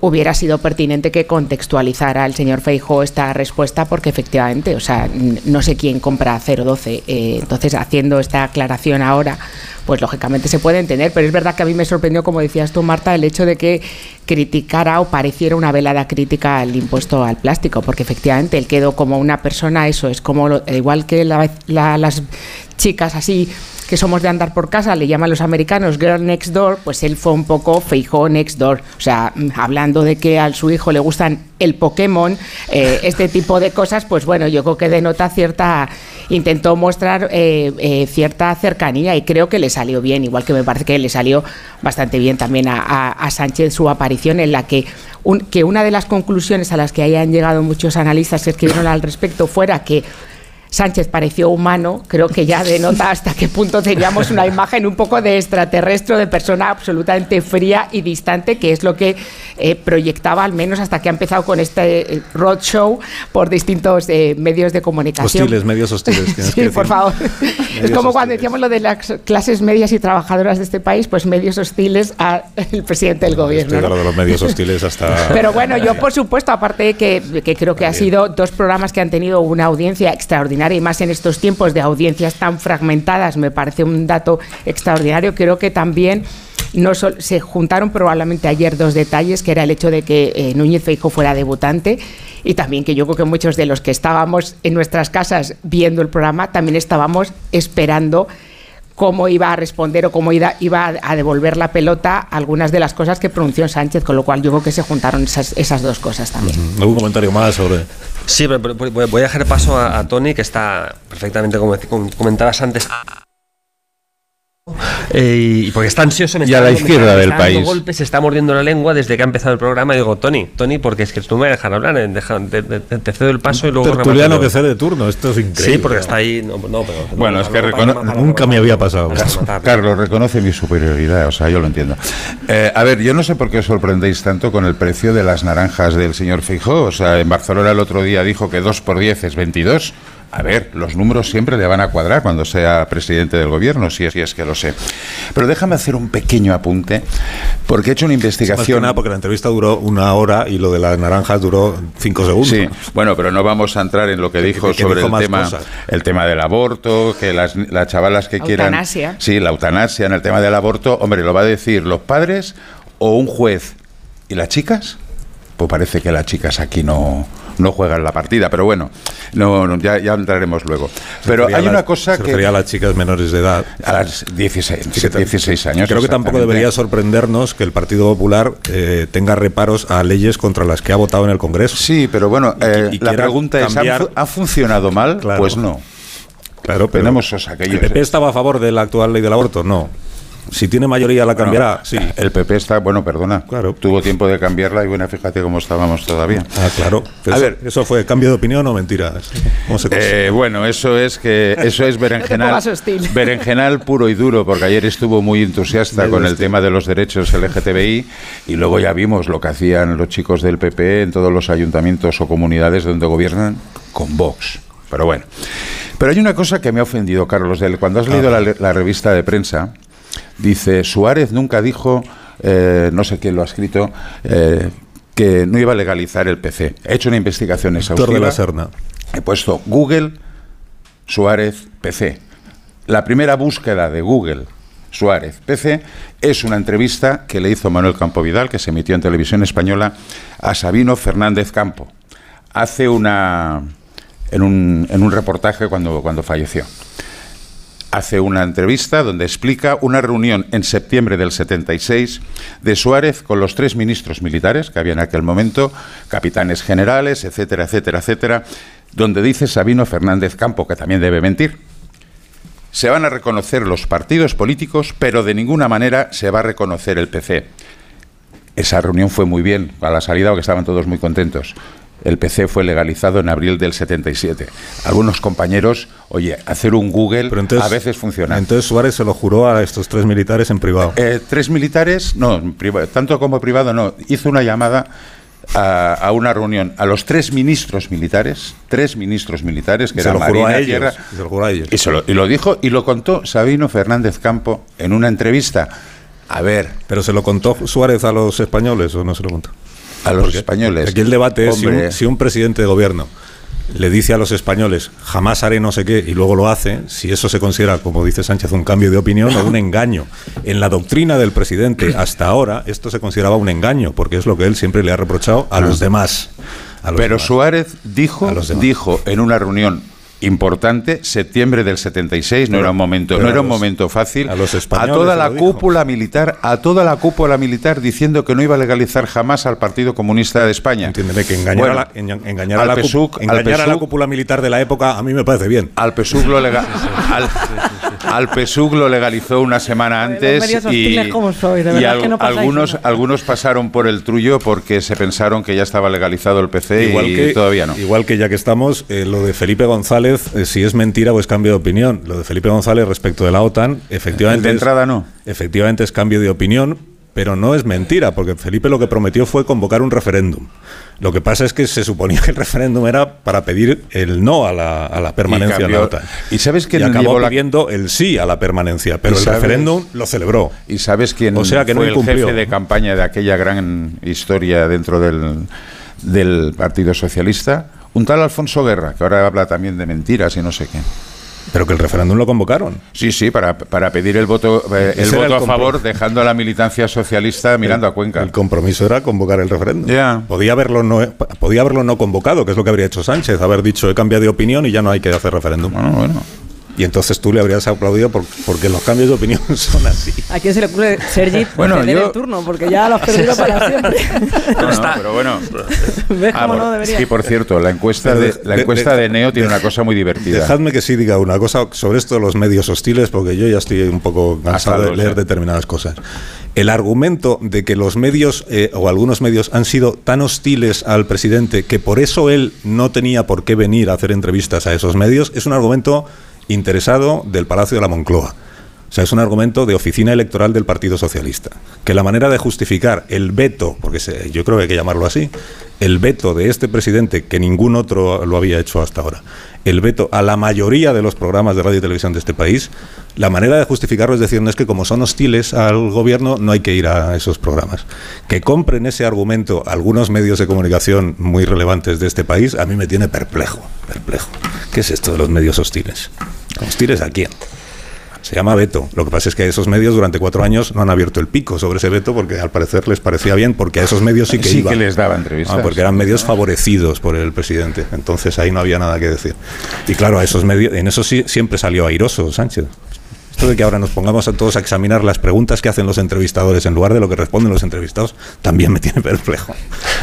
hubiera sido pertinente que contextualizara el señor Feijóo esta respuesta porque efectivamente, o sea, no sé quién compra 012. eh, entonces, haciendo esta aclaración ahora, pues lógicamente se puede entender, pero es verdad que a mí me sorprendió, como decías tú, Marta, el hecho de que criticara o pareciera una velada crítica al impuesto al plástico, porque efectivamente él quedó como una persona, eso es como, lo- igual que la- las chicas así que somos de andar por casa, le llaman los americanos girl next door, pues él fue un poco feijó next door. O sea, mm, hablando de que a su hijo le gustan el Pokémon, eh, este tipo de cosas, pues bueno, yo creo que denota cierta, intentó mostrar eh, eh, cierta cercanía y creo que le salió bien, igual que me parece que le salió bastante bien también a, a- a Sánchez su aparición en la que, un- que una de las conclusiones a las que hayan llegado muchos analistas que escribieron al respecto fuera que Sánchez pareció humano, creo que ya denota hasta qué punto teníamos una imagen un poco de extraterrestre, de persona absolutamente fría y distante, que es lo que eh, proyectaba, al menos hasta que ha empezado con este eh, roadshow por distintos eh, medios de comunicación. Hostiles, medios hostiles. tienes que Sí, por favor. es Medios como cuando hostiles. decíamos lo de las clases medias y trabajadoras de este país, pues medios hostiles al presidente del gobierno. Estoy ¿no? de los medios hostiles hasta... Pero bueno, yo por supuesto, aparte de que, que creo que ha sido dos programas que han tenido una audiencia extraordinaria y más en estos tiempos de audiencias tan fragmentadas, me parece un dato extraordinario. Creo que también no se juntaron probablemente ayer dos detalles, que era el hecho de que eh, Núñez Feijóo fuera debutante y también que yo creo que muchos de los que estábamos en nuestras casas viendo el programa también estábamos esperando cómo iba a responder o cómo iba, iba a- devolver la pelota algunas de las cosas que pronunció Sánchez, con lo cual yo creo que se juntaron esas, esas dos cosas también. ¿Algún comentario más sobre...? Sí, pero, pero voy voy a dejar paso a, a Tony, que está perfectamente, como comentabas antes. Eh, y porque está ansioso, me Y está a la izquierda está- me del país. golpes, se está mordiendo la lengua desde que ha empezado el programa. Y digo, Tony, Tony, porque es que tú me dejas hablar, eh, deja- te, te- te cedo el paso y luego. Tertuliano que cede de turno, esto es increíble. Sí, porque está ahí. No, no, pero, Bueno, no, es que no, recono- para- para- Nunca me había pasado. Carlos, reconoce mi superioridad, o sea, yo lo entiendo. Eh, a ver, yo no sé por qué os sorprendéis tanto con el precio de las naranjas del señor Feijóo. O sea, en Barcelona el otro día dijo que 2 por 10 es 22. A ver, los números siempre le van a cuadrar cuando sea presidente del gobierno, si es, si es que lo sé. Pero déjame hacer un pequeño apunte, porque he hecho una investigación. nada porque la entrevista duró una hora y lo de las naranjas duró cinco segundos. Sí, bueno, pero no vamos a entrar en lo que dijo que- que sobre dijo el tema, cosas. el tema del aborto, que las, las chavalas que quieran, Eutanasia. sí, la eutanasia en el tema del aborto, hombre, lo va a decir los padres o un juez y las chicas. Pues parece que las chicas aquí no no juegan la partida, pero bueno, no, no, ya, ya entraremos luego. Pero hay una la- cosa se que refería a las chicas menores de edad. a las 16, Sí, que tam- 16 años. Creo que tampoco debería sorprendernos que el Partido Popular eh, tenga reparos a leyes contra las que ha votado en el Congreso. Sí, pero bueno, eh, y la quiera pregunta es, ¿han cambiar- fu- ¿ha funcionado mal? Claro. Pues no. Claro, pero Tenemos o sea, aquellos- ¿El PP estaba a favor de la actual ley del aborto? No. Si tiene mayoría la cambiará, sí. El PP está, bueno, perdona, Claro. tuvo tiempo de cambiarla y bueno, fíjate cómo estábamos todavía. Ah, claro. A Eso- ver. ¿Eso fue cambio de opinión o mentiras? ¿Cómo se Eh, bueno, eso es que eso es berenjenal, berenjenal puro y duro, porque ayer estuvo muy entusiasta con el tema de los derechos LGTBI y luego ya vimos lo que hacían los chicos del PP en todos los ayuntamientos o comunidades donde gobiernan con Vox. Pero bueno, pero hay una cosa que me ha ofendido, Carlos, del cuando has leído la, la revista de prensa, dice Suárez nunca dijo, eh, no sé quién lo ha escrito. eh, que no iba a legalizar el PC. He hecho una investigación Víctor de exhaustiva. la Serna. He puesto Google Suárez PC. la primera búsqueda de Google Suárez PC es una entrevista que le hizo Manuel Campo Vidal, que se emitió en televisión española, a Sabino Fernández Campo. Hace una. en un, en un reportaje cuando, cuando falleció. Hace una entrevista donde explica una reunión en septiembre del 76 de Suárez con los tres ministros militares que había en aquel momento, capitanes generales, etcétera, etcétera, etcétera, donde dice Sabino Fernández Campo, que también debe mentir, se van a reconocer los partidos políticos, pero de ninguna manera se va a reconocer el PC. Esa reunión fue muy bien, a la salida que estaban todos muy contentos. El PC fue legalizado en abril del 77. Algunos compañeros, oye, hacer un Google a veces funciona. Entonces Suárez se lo juró a estos tres militares en privado. Eh, tres militares, no, tanto como privado no. Hizo una llamada a, a una reunión a los tres ministros militares, tres ministros militares que Se eran lo juró a Marina, ellos, Tierra, y se lo juró a ellos. y, se lo, y lo dijo y lo contó Sabino Fernández Campo en una entrevista. A ver, ¿Pero se lo contó Suárez a los españoles o no se lo contó? A los españoles. Aquí el debate es si un, si un presidente de gobierno le dice a los españoles jamás haré no sé qué y luego lo hace, si eso se considera, como dice Sánchez, un cambio de opinión o un engaño. En la doctrina del presidente hasta ahora esto se consideraba un engaño porque es lo que él siempre le ha reprochado a los demás. a los Pero demás. Suárez dijo, A los demás. dijo en una reunión importante, septiembre del 76, no Pero- era un momento, no a era un los- momento fácil. a los a españoles toda se la lo dijo. cúpula militar, a toda la cúpula militar diciendo que no iba a legalizar jamás al Partido Comunista de España. Entiéndeme que engañar, Bueno, a, la, engañar a PSUC, engañar a la cúpula militar de la época a mí me parece bien. Al PSUC lo, lega- al, al PSUC lo legalizó una semana antes y, de y verdad al- que no algunos, nada. algunos pasaron por el trullo porque se pensaron que ya estaba legalizado el PC Igual y que, todavía no. Igual que ya que estamos, eh, lo de Felipe González, eh, si es mentira o es cambio de opinión. Lo de Felipe González respecto de la OTAN, efectivamente. De es- entrada no. Efectivamente es cambio de opinión, pero no es mentira, porque Felipe lo que prometió fue convocar un referéndum. Lo que pasa es que se suponía que el referéndum era para pedir el no a la, a la permanencia en cambió- la OTAN. ¿Y sabes quién y acabó la- pidiendo el sí a la permanencia, pero ¿Y el sabes- referéndum lo celebró. ¿Y sabes quién O sea que no fue el incumplió. jefe de campaña de aquella gran historia dentro del, del Partido Socialista? Un tal Alfonso Guerra, que ahora habla también de mentiras y no sé qué. Pero que el referéndum lo convocaron. Sí, sí, para, para pedir el voto, eh, el voto el a favor, dejando a la militancia socialista mirando a Cuenca. El compromiso era convocar el referéndum. Ya. Podía haberlo no podía haberlo no convocado, que es lo que habría hecho Sánchez, haber dicho he cambiado de opinión y ya no hay que hacer referéndum. Bueno, bueno. Y entonces tú le habrías aplaudido por- porque los cambios de opinión son así. ¿A quién se le ocurre, Sergi, Bueno, yo- el turno? Porque ya lo has perdido para siempre. No, no, pero bueno. ¿Ves Ah, cómo por- no debería? sí, por cierto, la encuesta de, de- la encuesta de- de Neo tiene de- una cosa muy divertida. Dejadme que sí diga una cosa sobre esto de los medios hostiles, porque yo ya estoy un poco cansado de leer determinadas cosas. El argumento de que los medios eh, o algunos medios han sido tan hostiles al presidente que por eso él no tenía por qué venir a hacer entrevistas a esos medios es un argumento interesado del Palacio de la Moncloa. O sea, es un argumento de oficina electoral del Partido Socialista. Que la manera de justificar el veto, porque se- yo creo que hay que llamarlo así, el veto de este presidente, que ningún otro lo había hecho hasta ahora, el veto a la mayoría de los programas de radio y televisión de este país, la manera de justificarlo es decir, no es que como son hostiles al gobierno, no hay que ir a esos programas. Que compren ese argumento algunos medios de comunicación muy relevantes de este país, a mí me tiene perplejo, perplejo. ¿Qué es esto de los medios hostiles? ¿Hostiles a quién? Se llama veto. Lo que pasa es que esos medios durante cuatro años no han abierto el pico sobre ese veto porque al parecer les parecía bien, porque a esos medios sí que Sí iba. que les daba entrevistas. Ah, porque eran medios favorecidos por el presidente. Entonces ahí no había nada que decir. Y claro, a esos medios, en eso sí siempre salió airoso Sánchez. Esto de que ahora nos pongamos a todos a examinar las preguntas que hacen los entrevistadores en lugar de lo que responden los entrevistados, también me tiene perplejo.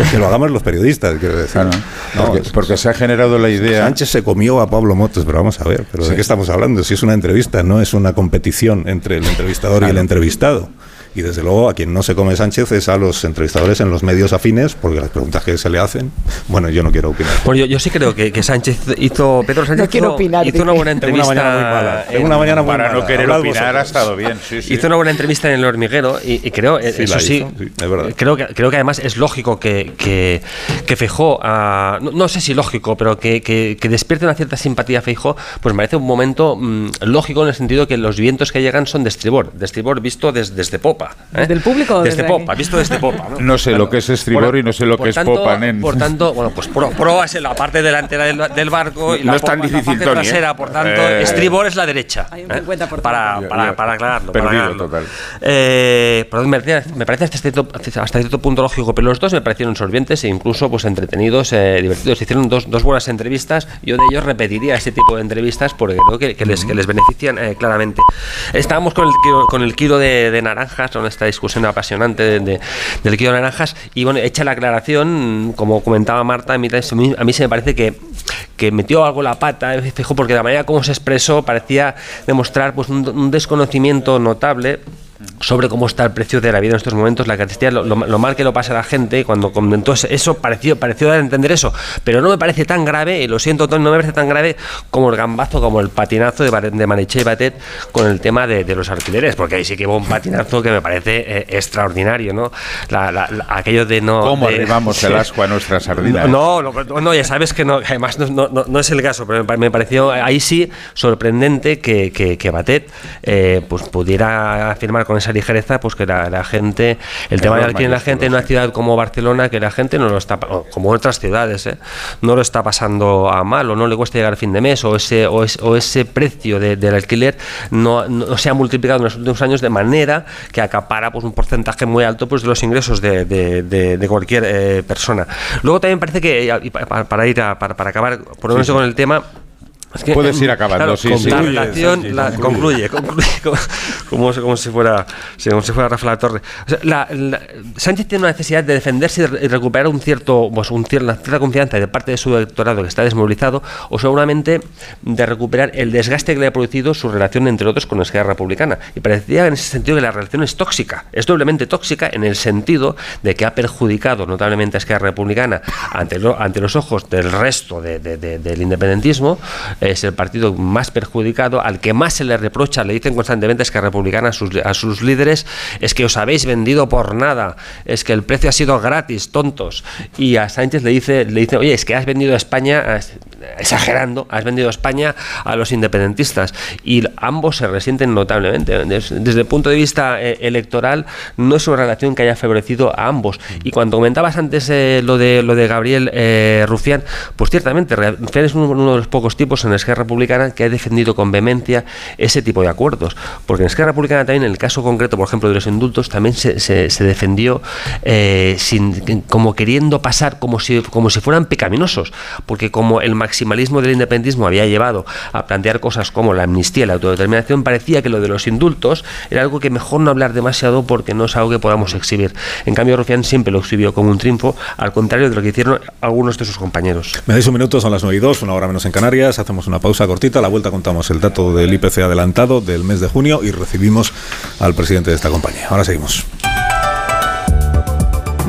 Que lo hagamos los periodistas, quiero decir. Claro, No, porque, se ha generado la idea. Sánchez se comió a Pablo Motos, pero vamos a ver, ¿pero Sí. ¿de qué estamos hablando? Si es una entrevista, no es una competición entre el entrevistador y el entrevistado. Y desde luego a quien no se come Sánchez es a los entrevistadores en los medios afines, porque las preguntas que se le hacen, bueno, yo no quiero opinar. Bueno, yo, yo sí creo que, que Sánchez hizo. Pedro Sánchez No quiero hizo, opinar, hizo una buena Tengo una entrevista. mañana muy mala. En- una mañana muy para no mala. querer Hablad opinar ha vosotros. estado bien. Sí, sí. Hizo una buena entrevista en El Hormiguero y, y creo, eh, Sí, eso sí, es verdad. creo, que, creo que además es lógico que, que, que Feijó, ah, no, no sé si lógico, pero que, que, que despierte una cierta simpatía a Feijó, pues me parece un momento mm, lógico en el sentido que los vientos que llegan son de estribor, de estribor visto des- desde popa. Popa. ¿eh? ¿Del público o Desde desde popa, visto desde popa. ¿no? No sé lo que es estribor y no sé lo Por que es popa, nen. Por tanto, bueno, pues pro- proa es en la parte delantera del, del barco y No la es tan es la difícil, parte Tony, ¿eh? trasera, por tanto, Eh, estribor es la derecha. Hay un ¿eh? 50%. Para, Ya, para, ya. para aclararlo. para Perdido aclararlo. total. Eh, perdón, me, parece- me parece hasta cierto, hasta cierto punto lógico, pero los dos me parecieron solventes e incluso pues entretenidos, eh, divertidos. Hicieron dos, dos buenas entrevistas. Yo de ellos repetiría este tipo de entrevistas porque creo que, que les, que les benefician eh, claramente. Estábamos con el, kilo- con el kilo de, de naranjas, esta discusión apasionante de- de- del kilo de naranjas. Y bueno, hecha la aclaración, como comentaba Marta, a mí, a mí se me parece que, que metió algo la pata, eh, fijo, porque la manera como se expresó parecía demostrar pues, un, un desconocimiento notable sobre cómo está el precio de la vida en estos momentos, la cantidad, lo, lo- lo mal que lo pasa a la gente, cuando comentó eso- pareció, pareció dar a entender eso, pero no me parece tan grave, y lo siento no me parece tan grave como el gambazo, como el patinazo de, de Maniche y Batet con el tema de, de los alquileres, porque ahí sí que hubo un patinazo que me parece eh, extraordinario, ¿no? La- la- la- aquello de no... ¿Cómo de- arribamos el asco a nuestra sardina? no, no, ya sabes que no, además no, no- es el caso, pero me pa- me pareció ahí sí sorprendente que, que, que Batet eh, pues pudiera afirmar con esa ligereza pues que la, la gente, el tema del alquiler la gente en una ciudad como Barcelona, que la gente no lo está, como otras ciudades, eh, no lo está pasando a mal o no le cuesta llegar a fin de mes o ese, o es- o ese precio de- del alquiler no, no se ha multiplicado en los últimos años de manera que acapara pues un porcentaje muy alto pues de los ingresos de, de- cualquier eh, persona. Luego también parece que, para, ir a, para, para acabar por lo menos sí. con el tema, es que, Puedes ir em, acabando, sí, sí. La relación la- concluye, concluye, como, como, si- como si fuera como si fuera Rafael La Torre. O sea, la- la- Sánchez tiene una necesidad de defenderse y re- y recuperar un cierto, pues, un cier- una cierta confianza de parte de su electorado que está desmovilizado, o seguramente de recuperar el desgaste que le ha producido su relación, entre otros, con la Esquerra Republicana. Y parecía en ese sentido que la relación es tóxica, es doblemente tóxica en el sentido de que ha perjudicado notablemente a Esquerra Republicana ante, lo- ante los ojos del resto de- de- de- del independentismo. Es el partido más perjudicado, al que más se le reprocha, le dicen constantemente es que Republicana a sus, a sus líderes, es que os habéis vendido por nada, es que el precio ha sido gratis, tontos. Y a Sánchez le dice, le dice oye, es que has vendido a España, exagerando, has vendido a España a los independentistas. Y ambos se resienten notablemente. Des- Desde, el punto de vista eh, electoral, no es una relación que haya favorecido a ambos. Y cuando comentabas antes eh, lo, de, lo de Gabriel eh, Rufián, pues ciertamente, Rufián es uno, uno de los pocos tipos en Esquerra Republicana que ha defendido con vehemencia ese tipo de acuerdos. Porque en Esquerra Republicana también, en el caso concreto, por ejemplo, de los indultos, también se, se- se defendió eh, sin, como queriendo pasar como si, como si fueran pecaminosos. Porque como el maximalismo del independentismo había llevado a plantear cosas como la amnistía y la autodeterminación, parecía que lo de los indultos era algo que mejor no hablar demasiado porque no es algo que podamos exhibir. En cambio, Rufián siempre lo exhibió como un triunfo, al contrario de lo que hicieron algunos de sus compañeros. Me dais un minuto, son las 9 y 2, una hora menos en Canarias. Hacemos una pausa cortita. A la vuelta contamos el dato del IPC adelantado del mes de junio y recibimos al presidente de esta compañía. Ahora seguimos.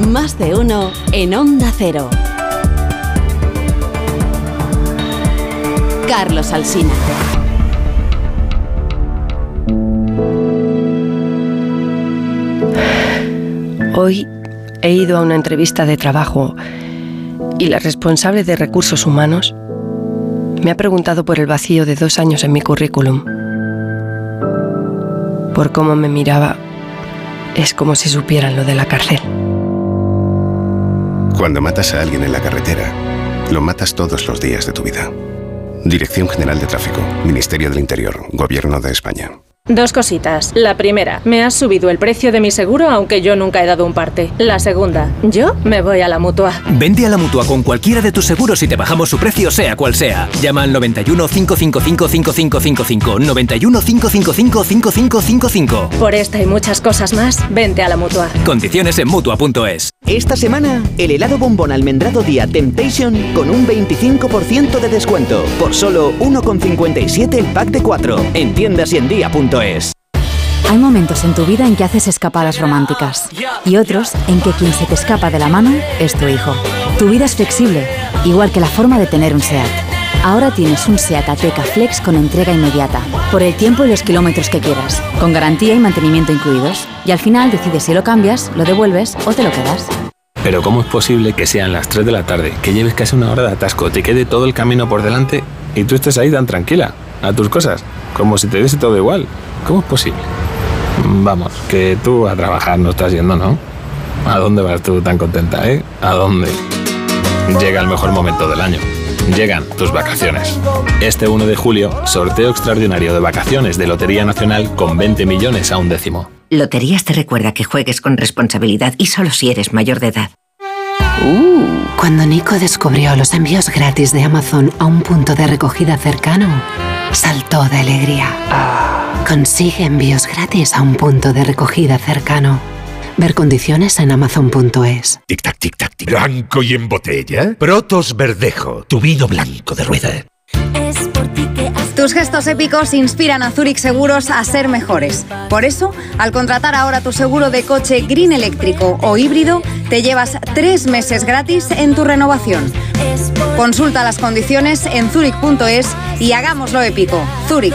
Más de uno en Onda Cero. Carlos Alsina. Hoy he ido a una entrevista de trabajo y la responsable de recursos humanos me ha preguntado por el vacío de dos años en mi currículum. Por cómo me miraba, es como si supieran lo de la cárcel. Cuando matas a alguien en la carretera, lo matas todos los días de tu vida. Dirección General de Tráfico, Ministerio del Interior, Gobierno de España. Dos cositas. La primera, me has subido el precio de mi seguro aunque yo nunca he dado un parte. La segunda, yo me voy a la mutua. Vente a la mutua con cualquiera de tus seguros y te bajamos su precio, sea cual sea. Llama al 91 555 5555. 91 555 5555. Por esta y muchas cosas más, vente a la mutua. Condiciones en mutua.es. Esta semana, el helado bombón almendrado día Temptation con un 25% de descuento por solo 1,57 el pack de 4 en tiendas y en día.es. Hay momentos en tu vida en que haces escapadas románticas y otros en que quien se te escapa de la mano es tu hijo. Tu vida es flexible, igual que la forma de tener un SEAT. Ahora tienes un SEAT Ateca Flex con entrega inmediata, por el tiempo y los kilómetros que quieras, con garantía y mantenimiento incluidos. Y al final decides si lo cambias, lo devuelves o te lo quedas. Pero ¿cómo es posible que sean las 3 de la tarde, que lleves casi una hora de atasco, te quede todo el camino por delante y tú estés ahí tan tranquila, a tus cosas, como si te diese todo igual? ¿Cómo es posible? Vamos, que tú a trabajar no estás yendo, ¿no? ¿A dónde vas tú tan contenta, eh? ¿A dónde? Llega el mejor momento del año. Llegan tus vacaciones. Este 1 de julio, sorteo extraordinario de vacaciones de Lotería Nacional con 20 millones a un décimo. Loterías te recuerda que juegues con responsabilidad y solo si eres mayor de edad. Uh. Cuando Nico descubrió los envíos gratis de Amazon a un punto de recogida cercano, saltó de alegría. Consigue envíos gratis a un punto de recogida cercano. Ver condiciones en amazon.es. Tic tac, tic tac, tic. Blanco y en botella. Protos Verdejo, tu vino blanco de rueda. Tus gestos épicos inspiran a Zurich Seguros a ser mejores. Por eso, al contratar ahora tu seguro de coche green eléctrico o híbrido, te llevas tres meses gratis en tu renovación. Consulta las condiciones en zurich.es y hagámoslo épico. Zurich.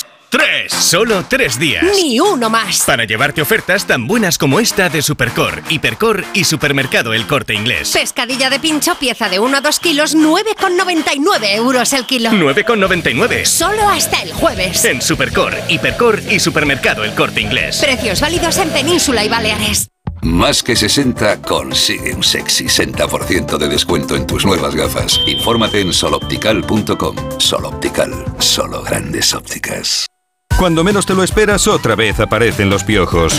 Tres, solo tres días. Ni uno más. Para llevarte ofertas tan buenas como esta de Supercor, Hipercor y Supermercado El Corte Inglés. Pescadilla de pincho, pieza de 1 a 2 kilos, 9,99 euros el kilo. 9,99. Solo hasta el jueves. En Supercor, Hipercor y Supermercado El Corte Inglés. Precios válidos en Península y Baleares. Más que 60 consigue un sexy 60% de descuento en tus nuevas gafas. Infórmate en soloptical.com. Soloptical, solo grandes ópticas. Cuando menos te lo esperas, otra vez aparecen los piojos.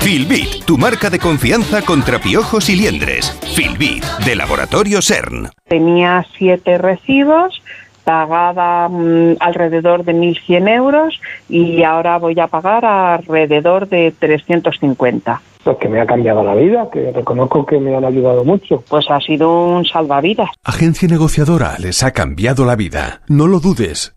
Filbit, tu marca de confianza contra piojos y liendres. Filbit, de Laboratorio CERN. Tenía siete recibos, pagaba mm, alrededor de 1.100 euros y ahora voy a pagar alrededor de 350. Pues que me ha cambiado la vida, que reconozco que me han ayudado mucho. Pues ha sido un salvavidas. Agencia negociadora les ha cambiado la vida. No lo dudes.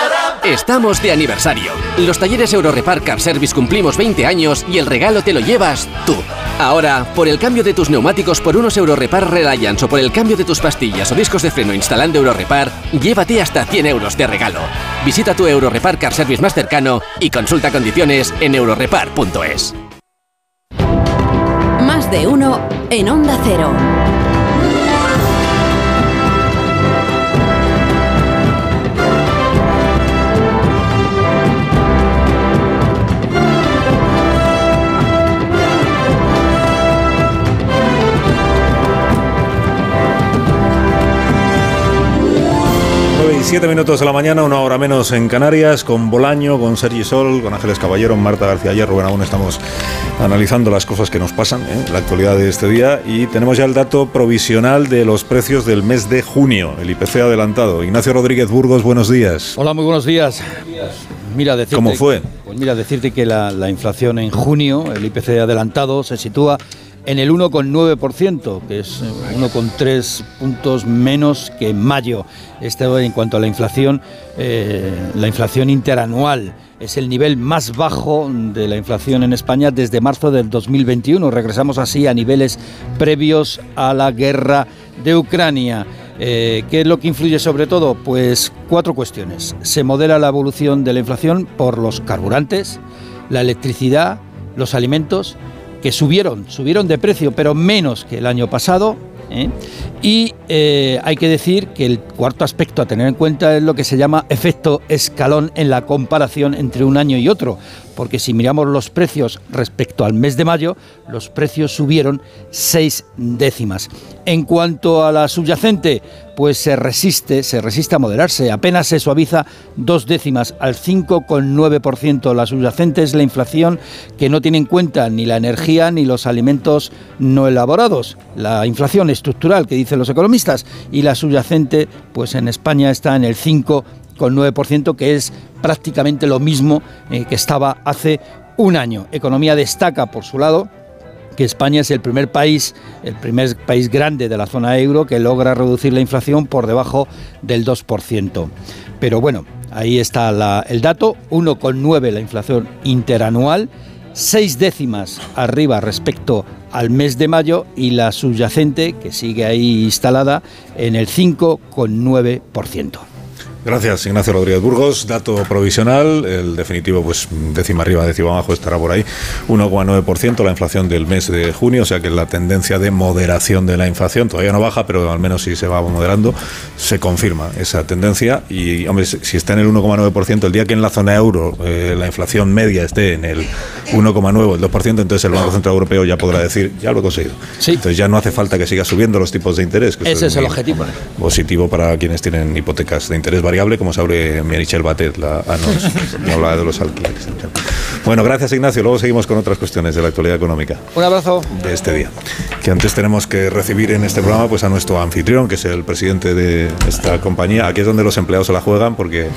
Estamos de aniversario. Los talleres Eurorepar Car Service cumplimos 20 años y el regalo te lo llevas tú. Ahora, por el cambio de tus neumáticos por unos Eurorepar Reliance o por el cambio de tus pastillas o discos de freno instalando Eurorepar, llévate hasta 100 euros de regalo. Visita tu Eurorepar Car Service más cercano y consulta condiciones en eurorepar.es. Más de uno en Onda Cero. Y 7 minutos de la mañana, una hora menos en Canarias, con Bolaño, con Sergi Sol, con Ángeles Caballero, Marta García Ayer, Rubén aún estamos analizando las cosas que nos pasan en la actualidad de este día y tenemos ya el dato provisional de los precios del mes de junio, el IPC adelantado. Ignacio Rodríguez Burgos, buenos días. Hola, muy buenos días. Mira, decirte, ¿Cómo fue? Pues mira, decirte que la, la inflación en junio, el IPC adelantado, se sitúa en el 1,9%, que es 1,3 puntos menos que en mayo. Esto en cuanto a la inflación, eh, la inflación interanual es el nivel más bajo de la inflación en España desde marzo del 2021. Regresamos así a niveles previos a la guerra de Ucrania. Eh, ¿Qué es lo que influye sobre todo? Pues cuatro cuestiones. Se modela la evolución de la inflación por los carburantes, la electricidad, los alimentos que subieron, subieron de precio, pero menos que el año pasado. ¿eh? Y eh, hay que decir que el cuarto aspecto a tener en cuenta es lo que se llama efecto escalón en la comparación entre un año y otro, porque si miramos los precios respecto al mes de mayo, los precios subieron seis décimas. En cuanto a la subyacente, pues se resiste, se resiste a moderarse, apenas se suaviza dos décimas al 5,9%. La subyacente es la inflación que no tiene en cuenta ni la energía ni los alimentos no elaborados, la inflación estructural que dicen los economistas, y la subyacente, pues en España está en el 5,9%, que es prácticamente lo mismo eh, que estaba hace un año. Economía destaca por su lado que España es el primer país, el primer país grande de la zona euro que logra reducir la inflación por debajo del 2%. Pero bueno, ahí está el dato, 1,9 la inflación interanual, seis décimas arriba respecto al mes de mayo y la subyacente, que sigue ahí instalada, en el 5,9%. Gracias, Ignacio Rodríguez Burgos. Dato provisional, el definitivo, pues décima arriba, décima abajo, estará por ahí. 1,9% la inflación del mes de junio, o sea que la tendencia de moderación de la inflación todavía no baja, pero al menos si se va moderando, se confirma esa tendencia. Y, hombre, si está en el 1,9%, el día que en la zona euro eh, la inflación media esté en el 1,9, el 2%, entonces el Banco Central Europeo ya podrá decir, ya lo he conseguido. Entonces ya no hace falta que siga subiendo los tipos de interés. Que Ese es, el objetivo. Positivo para quienes tienen hipotecas de interés variable, como sabe Michel Batet, la, ah, no, hablaba de los alquileres. Bueno, gracias Ignacio. Luego seguimos con otras cuestiones de la actualidad económica. Un abrazo. De este día. Que antes tenemos que recibir en este programa pues a nuestro anfitrión, que es el presidente de esta compañía. Aquí es donde los empleados se la juegan porque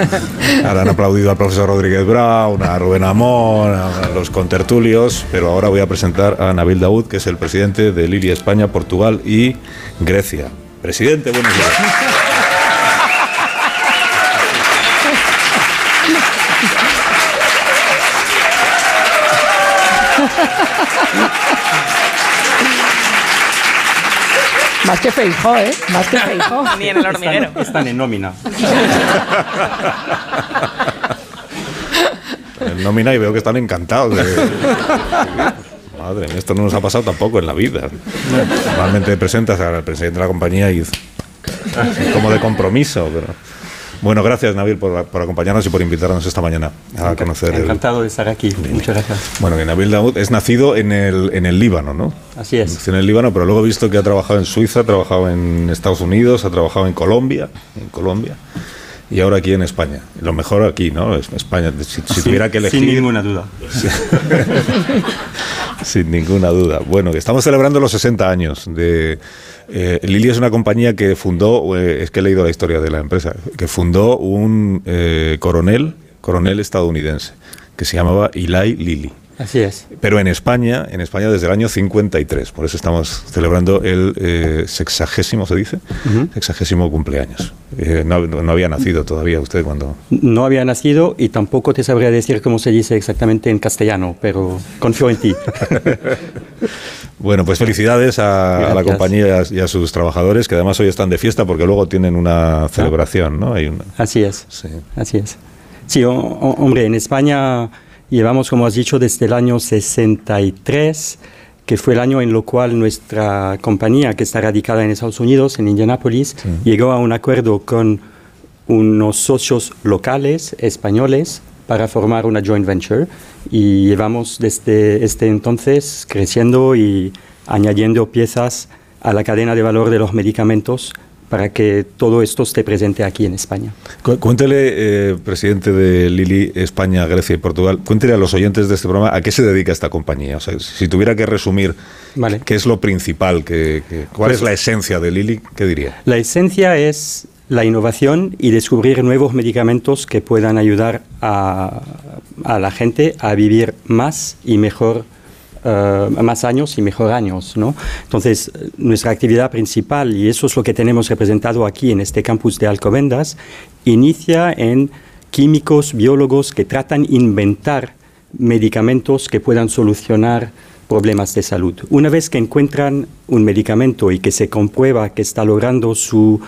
ahora han aplaudido al profesor Rodríguez Brown, a Rubén Amón, a los contertulios, pero ahora voy a presentar a Nabil Daoud, que es el presidente de Lili España, Portugal y Grecia. Presidente, buenos días. Más que Feijó, ¿eh? Más que Feijó. Ni en el hormiguero. Están, en nómina. en nómina y veo que están encantados. Madre esto no nos ha pasado tampoco en la vida. Normalmente presentas al presidente de la compañía y como de compromiso, pero... Bueno, gracias Nabil por, acompañarnos y por invitarnos esta mañana a conocer. Encantado de estar aquí. Muchas gracias. Bueno, que Nabil Daoud es nacido en el, en el Líbano, ¿no? Así es. Nació en el Líbano, pero luego he visto que ha trabajado en Suiza, ha trabajado en Estados Unidos, ha trabajado en Colombia, en Colombia y ahora aquí en España. Lo mejor aquí, ¿no? España. Si, tuviera que elegir. Sin ninguna duda. Sin ninguna duda. Bueno, estamos celebrando los 60 años de eh, Lili es una compañía que fundó, eh, es que he leído la historia de la empresa, que fundó un eh, coronel, coronel estadounidense, que se llamaba Eli Lilly. Así es. Pero en España, en España desde el año 53, por eso estamos celebrando el eh, sexagésimo, ¿se dice? Sexagésimo cumpleaños. Eh, no, había nacido todavía usted cuando... No había nacido y tampoco te sabría decir cómo se dice exactamente en castellano, pero confío en ti. bueno, pues felicidades a, la compañía y a, sus trabajadores, que además hoy están de fiesta porque luego tienen una celebración, ¿no? Hay Así es. Sí. Así es. Sí, hombre, en España Llevamos, como has dicho, desde el año 63, que fue el año en el cual nuestra compañía, que está radicada en Estados Unidos, en Indianápolis, llegó a un acuerdo con unos socios locales españoles para formar una joint venture. Y llevamos desde este entonces creciendo y añadiendo piezas a la cadena de valor de los medicamentos para que todo esto esté presente aquí en España. Cuéntele, eh, presidente de Lili, España, Grecia y Portugal, cuéntele a los oyentes de este programa a qué se dedica esta compañía. O sea, si tuviera que resumir qué es lo principal, que, cuál pues es la esencia de Lili, ¿qué diría? La esencia es la innovación y descubrir nuevos medicamentos que puedan ayudar a, a la gente a vivir más y mejor eh, más años y mejor años. ¿no? Entonces, nuestra actividad principal, y eso es lo que tenemos representado aquí en este campus de Alcobendas, inicia en químicos, biólogos que tratan de inventar medicamentos que puedan solucionar problemas de salud. Una vez que encuentran un medicamento y que se comprueba que está logrando su,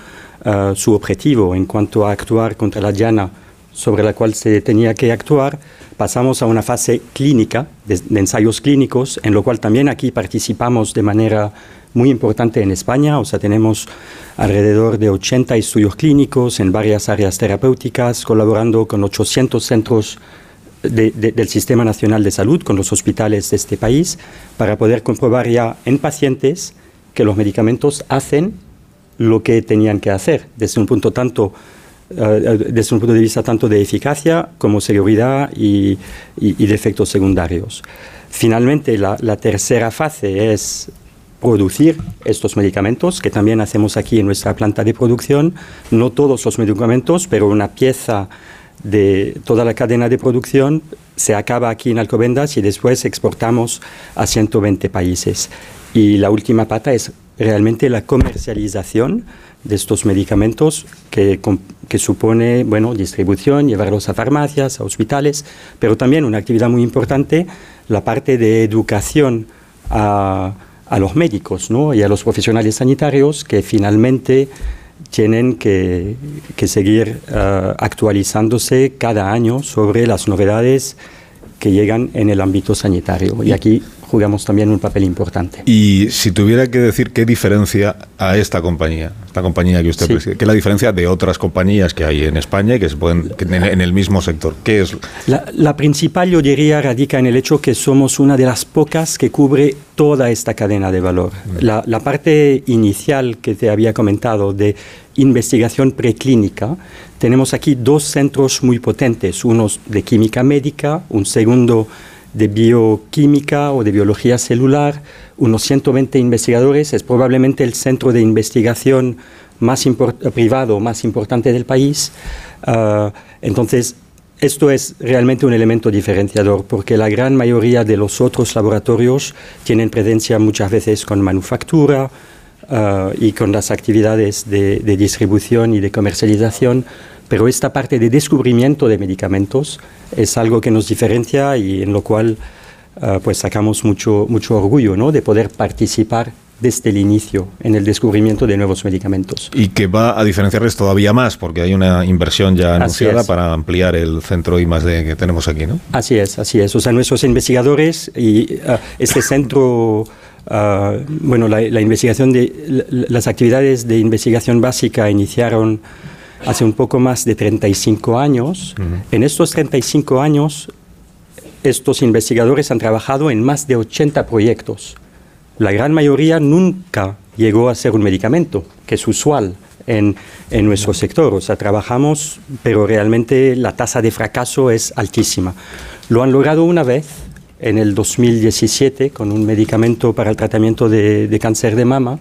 eh, su objetivo en cuanto a actuar contra la llana sobre la cual se tenía que actuar, pasamos a una fase clínica, de, ensayos clínicos, en lo cual también aquí participamos de manera muy importante en España, o sea, tenemos alrededor de 80 estudios clínicos en varias áreas terapéuticas, colaborando con 800 centros del Sistema Nacional de Salud, con los hospitales de este país, para poder comprobar ya en pacientes que los medicamentos hacen lo que tenían que hacer, desde un punto tanto desde un punto de vista tanto de eficacia como seguridad y, de efectos secundarios. Finalmente, la, tercera fase es producir estos medicamentos, que también hacemos aquí en nuestra planta de producción. No todos los medicamentos, pero una pieza de toda la cadena de producción se acaba aquí en Alcobendas y después exportamos a 120 países. Y la última pata es realmente la comercialización de estos medicamentos que, que, supone bueno, distribución, llevarlos a farmacias, a hospitales, pero también una actividad muy importante, la parte de educación a, a los médicos ¿no? y a los profesionales sanitarios que finalmente tienen que, que seguir uh, actualizándose cada año sobre las novedades que llegan en el ámbito sanitario. Y aquí jugamos también un papel importante. Y si tuviera que decir qué diferencia a esta compañía, esta compañía que usted sí. preside, qué es la diferencia de otras compañías que hay en España y que se pueden que en, en, el mismo sector, ¿qué es? La, la, principal, yo diría, radica en el hecho que somos una de las pocas que cubre toda esta cadena de valor. La, la parte inicial que te había comentado de investigación preclínica, tenemos aquí dos centros muy potentes, uno de química médica, un segundo de bioquímica o de biología celular, unos 120 investigadores, es probablemente el centro de investigación más privado, más importante del país. Uh, entonces, esto es realmente un elemento diferenciador porque la gran mayoría de los otros laboratorios tienen presencia muchas veces con manufactura uh, y con las actividades de, de distribución y de comercialización pero esta parte de descubrimiento de medicamentos es algo que nos diferencia y en lo cual uh, pues sacamos mucho, mucho orgullo ¿no? de poder participar desde el inicio en el descubrimiento de nuevos medicamentos. Y que va a diferenciarles todavía más, porque hay una inversión ya anunciada para ampliar el centro I +D que tenemos aquí, ¿no? Así es, así es. O sea, nuestros investigadores y uh, este centro... Uh, bueno, la, la, investigación de la, las actividades de investigación básica iniciaron hace un poco más de 35 años. Uh -huh. En estos 35 años, estos investigadores han trabajado en más de 80 proyectos. La gran mayoría nunca llegó a ser un medicamento, que es usual en, en nuestro uh -huh. sector. O sea, trabajamos, pero realmente la tasa de fracaso es altísima. Lo han logrado una vez, en el 2017, con un medicamento para el tratamiento de, de cáncer de mama,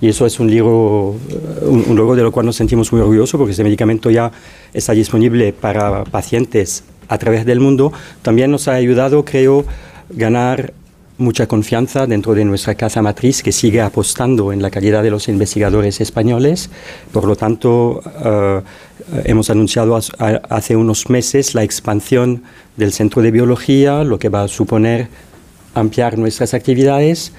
y eso es un logro, un, un logro de lo cual nos sentimos muy orgullosos porque ese medicamento ya está disponible para pacientes a través del mundo. También nos ha ayudado, creo, ganar mucha confianza dentro de nuestra casa matriz que sigue apostando en la calidad de los investigadores españoles. Por lo tanto, uh, hemos anunciado hace unos meses la expansión del centro de biología, lo que va a suponer ampliar nuestras actividades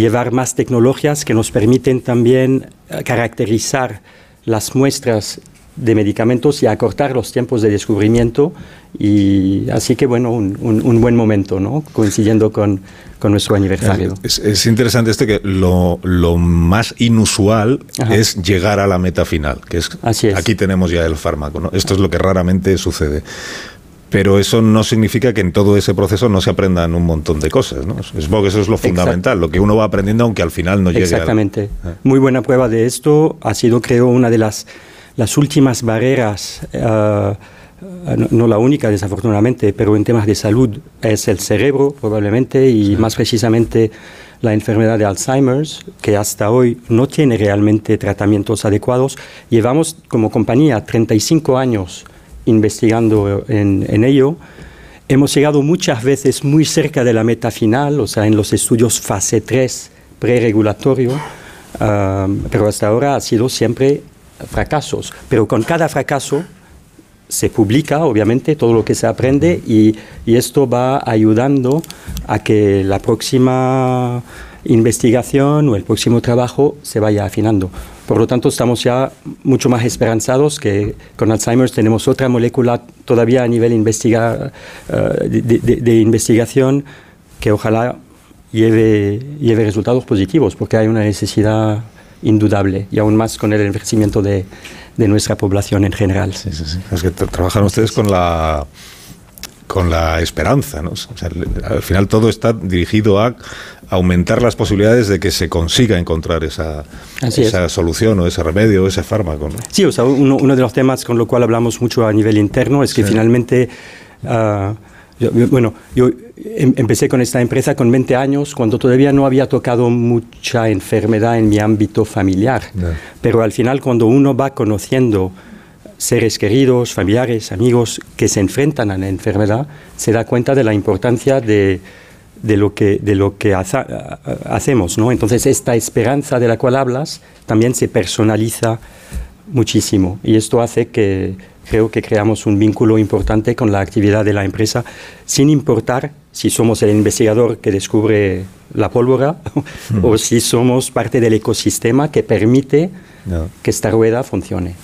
llevar más tecnologías que nos permiten también uh, caracterizar las muestras de medicamentos y acortar los tiempos de descubrimiento. Y así que, bueno, un, un, un buen momento, ¿no? Coincidiendo con, con nuestro aniversario. Es, es, interesante este que lo, lo más inusual Ajá. es llegar a la meta final, que es, así es. aquí tenemos ya el fármaco. ¿no? Esto es lo que raramente sucede. Pero eso no significa que en todo ese proceso no se aprendan un montón de cosas, ¿no? Supongo que eso es lo fundamental, Exacto. lo que uno va aprendiendo aunque al final no llegue Exactamente. Al... Ah. Muy buena prueba de esto ha sido, creo, una de las, las últimas barreras, uh, no, no, la única desafortunadamente, pero en temas de salud es el cerebro probablemente y sí. más precisamente la enfermedad de Alzheimer's, que hasta hoy no tiene realmente tratamientos adecuados. Llevamos como compañía 35 años investigando en, en, ello. Hemos llegado muchas veces muy cerca de la meta final, o sea, en los estudios fase 3 preregulatorio, uh, pero hasta ahora ha sido siempre fracasos. Pero con cada fracaso se publica, obviamente, todo lo que se aprende y, y esto va ayudando a que la próxima investigación o el próximo trabajo se vaya afinando. Por lo tanto, estamos ya mucho más esperanzados que con Alzheimer tenemos otra molécula todavía a nivel de, de, investigación que ojalá lleve, lleve resultados positivos, porque hay una necesidad indudable y aún más con el envejecimiento de, de nuestra población en general. Sí, sí, sí. Es que trabajan ustedes con la con la esperanza. ¿no? O sea, al final todo está dirigido a aumentar las posibilidades de que se consiga encontrar esa, esa solución o ese remedio o ese fármaco. ¿no? Sí, o sea, uno, uno, de los temas con lo cual hablamos mucho a nivel interno es que sí. finalmente... Uh, yo, bueno, yo em, empecé con esta empresa con 20 años cuando todavía no había tocado mucha enfermedad en mi ámbito familiar. Pero al final cuando uno va conociendo seres queridos, familiares, amigos que se enfrentan a la enfermedad, se da cuenta de la importancia de, de lo que, de lo que haza- hacemos. ¿no? Entonces, esta esperanza de la cual hablas también se personaliza muchísimo y esto hace que creo que creamos un vínculo importante con la actividad de la empresa, sin importar si somos el investigador que descubre la pólvora o si somos parte del ecosistema que permite No. que esta rueda funcione.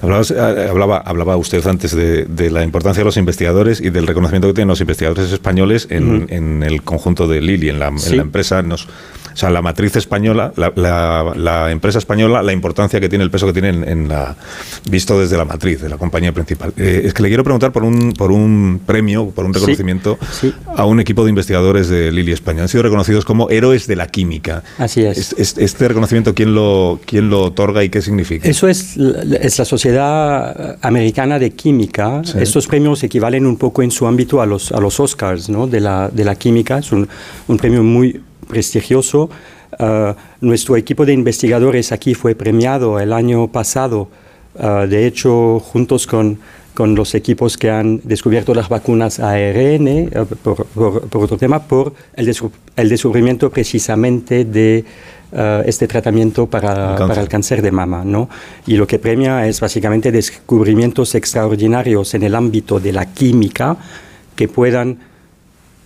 Hablabas- eh, hablaba, hablaba usted antes de, de la importancia de los investigadores y del reconocimiento que tienen los investigadores españoles en, Ujú. en el conjunto de Lili, en la, en Sí. la empresa. Nos, o sea, la matriz española, la, la- la empresa española, la importancia que tiene, el peso que tiene en, en la, visto desde la matriz, de la compañía principal. Eh, es que le quiero preguntar por un, por un premio, por un Sí. reconocimiento a un equipo de investigadores de Lili España. Han sido reconocidos como héroes de la química. Así es. Es- Este reconocimiento, ¿quién lo, quién lo otorga y qué significa? Eso es, la- es la Sociedad Americana de Química. Sí. Estos premios equivalen un poco en su ámbito a los, a los Oscars ¿no? de, la, de la química. Es un, un premio muy prestigioso. Ah, nuestro equipo de investigadores aquí fue premiado el año pasado, ah, de hecho, juntos con, con los equipos que han descubierto las vacunas ARN, eh, por, por- por otro tema, por el, descu- el descubrimiento precisamente de eh, este tratamiento para, cáncer. para el cáncer de mama. ¿no? Y lo que premia es básicamente descubrimientos extraordinarios en el ámbito de la química que puedan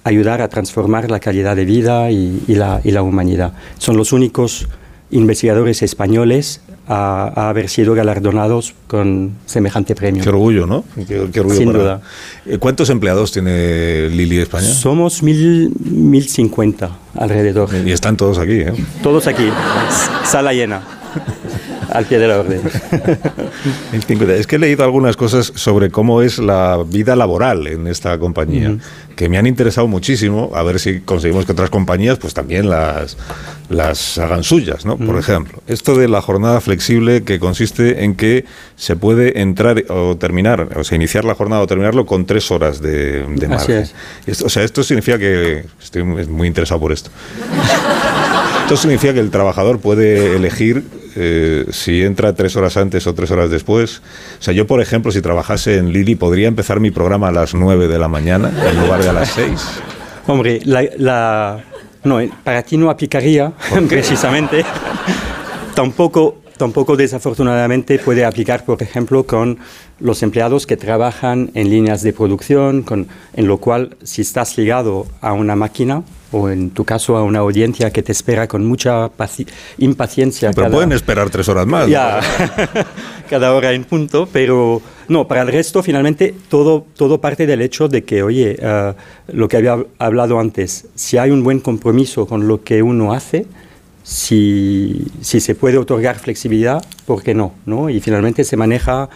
ayudar a transformar la calidad de vida y, y la, y la humanidad. Son los únicos investigadores españoles a, a haber sido galardonados con semejante premio. Qué orgullo, ¿no? Qué, qué orgullo Sin para- duda. Eh, ¿Cuántos empleados tiene Lili España? Somos mil, mil cincuenta alrededor. Y están todos aquí, ¿eh? Todos aquí, sala llena, al pie de la orden. Es que he leído algunas cosas sobre cómo es la vida laboral en esta compañía, que me han interesado muchísimo, a ver si conseguimos que otras compañías pues también las, las hagan suyas, ¿no? Por ejemplo, esto de la jornada flexible que consiste en que se puede entrar o terminar, o sea, iniciar la jornada o terminarlo con tres horas de, de Así margen. es. Esto- o sea, esto significa que estoy muy interesado por esto. Esto significa que el trabajador puede elegir eh, si entra tres horas antes o tres horas después. O sea, yo, por ejemplo, si trabajase en Lili, podría empezar mi programa a las nueve de la mañana en lugar de a las seis. Hombre, la, la- no, eh, para ti no aplicaría, precisamente. tampoco, tampoco desafortunadamente puede aplicar, por ejemplo, con los empleados que trabajan en líneas de producción, con, en lo cual si estás ligado a una máquina o en tu caso a una audiencia que te espera con mucha paci- impaciencia. Pero cada- pueden esperar tres horas más. ya, cada hora en punto, pero no, para el resto finalmente todo, todo parte del hecho de que, oye, eh, lo que había hablado antes, si hay un buen compromiso con lo que uno hace, si, si se puede otorgar flexibilidad, ¿por qué no? no? Y finalmente se maneja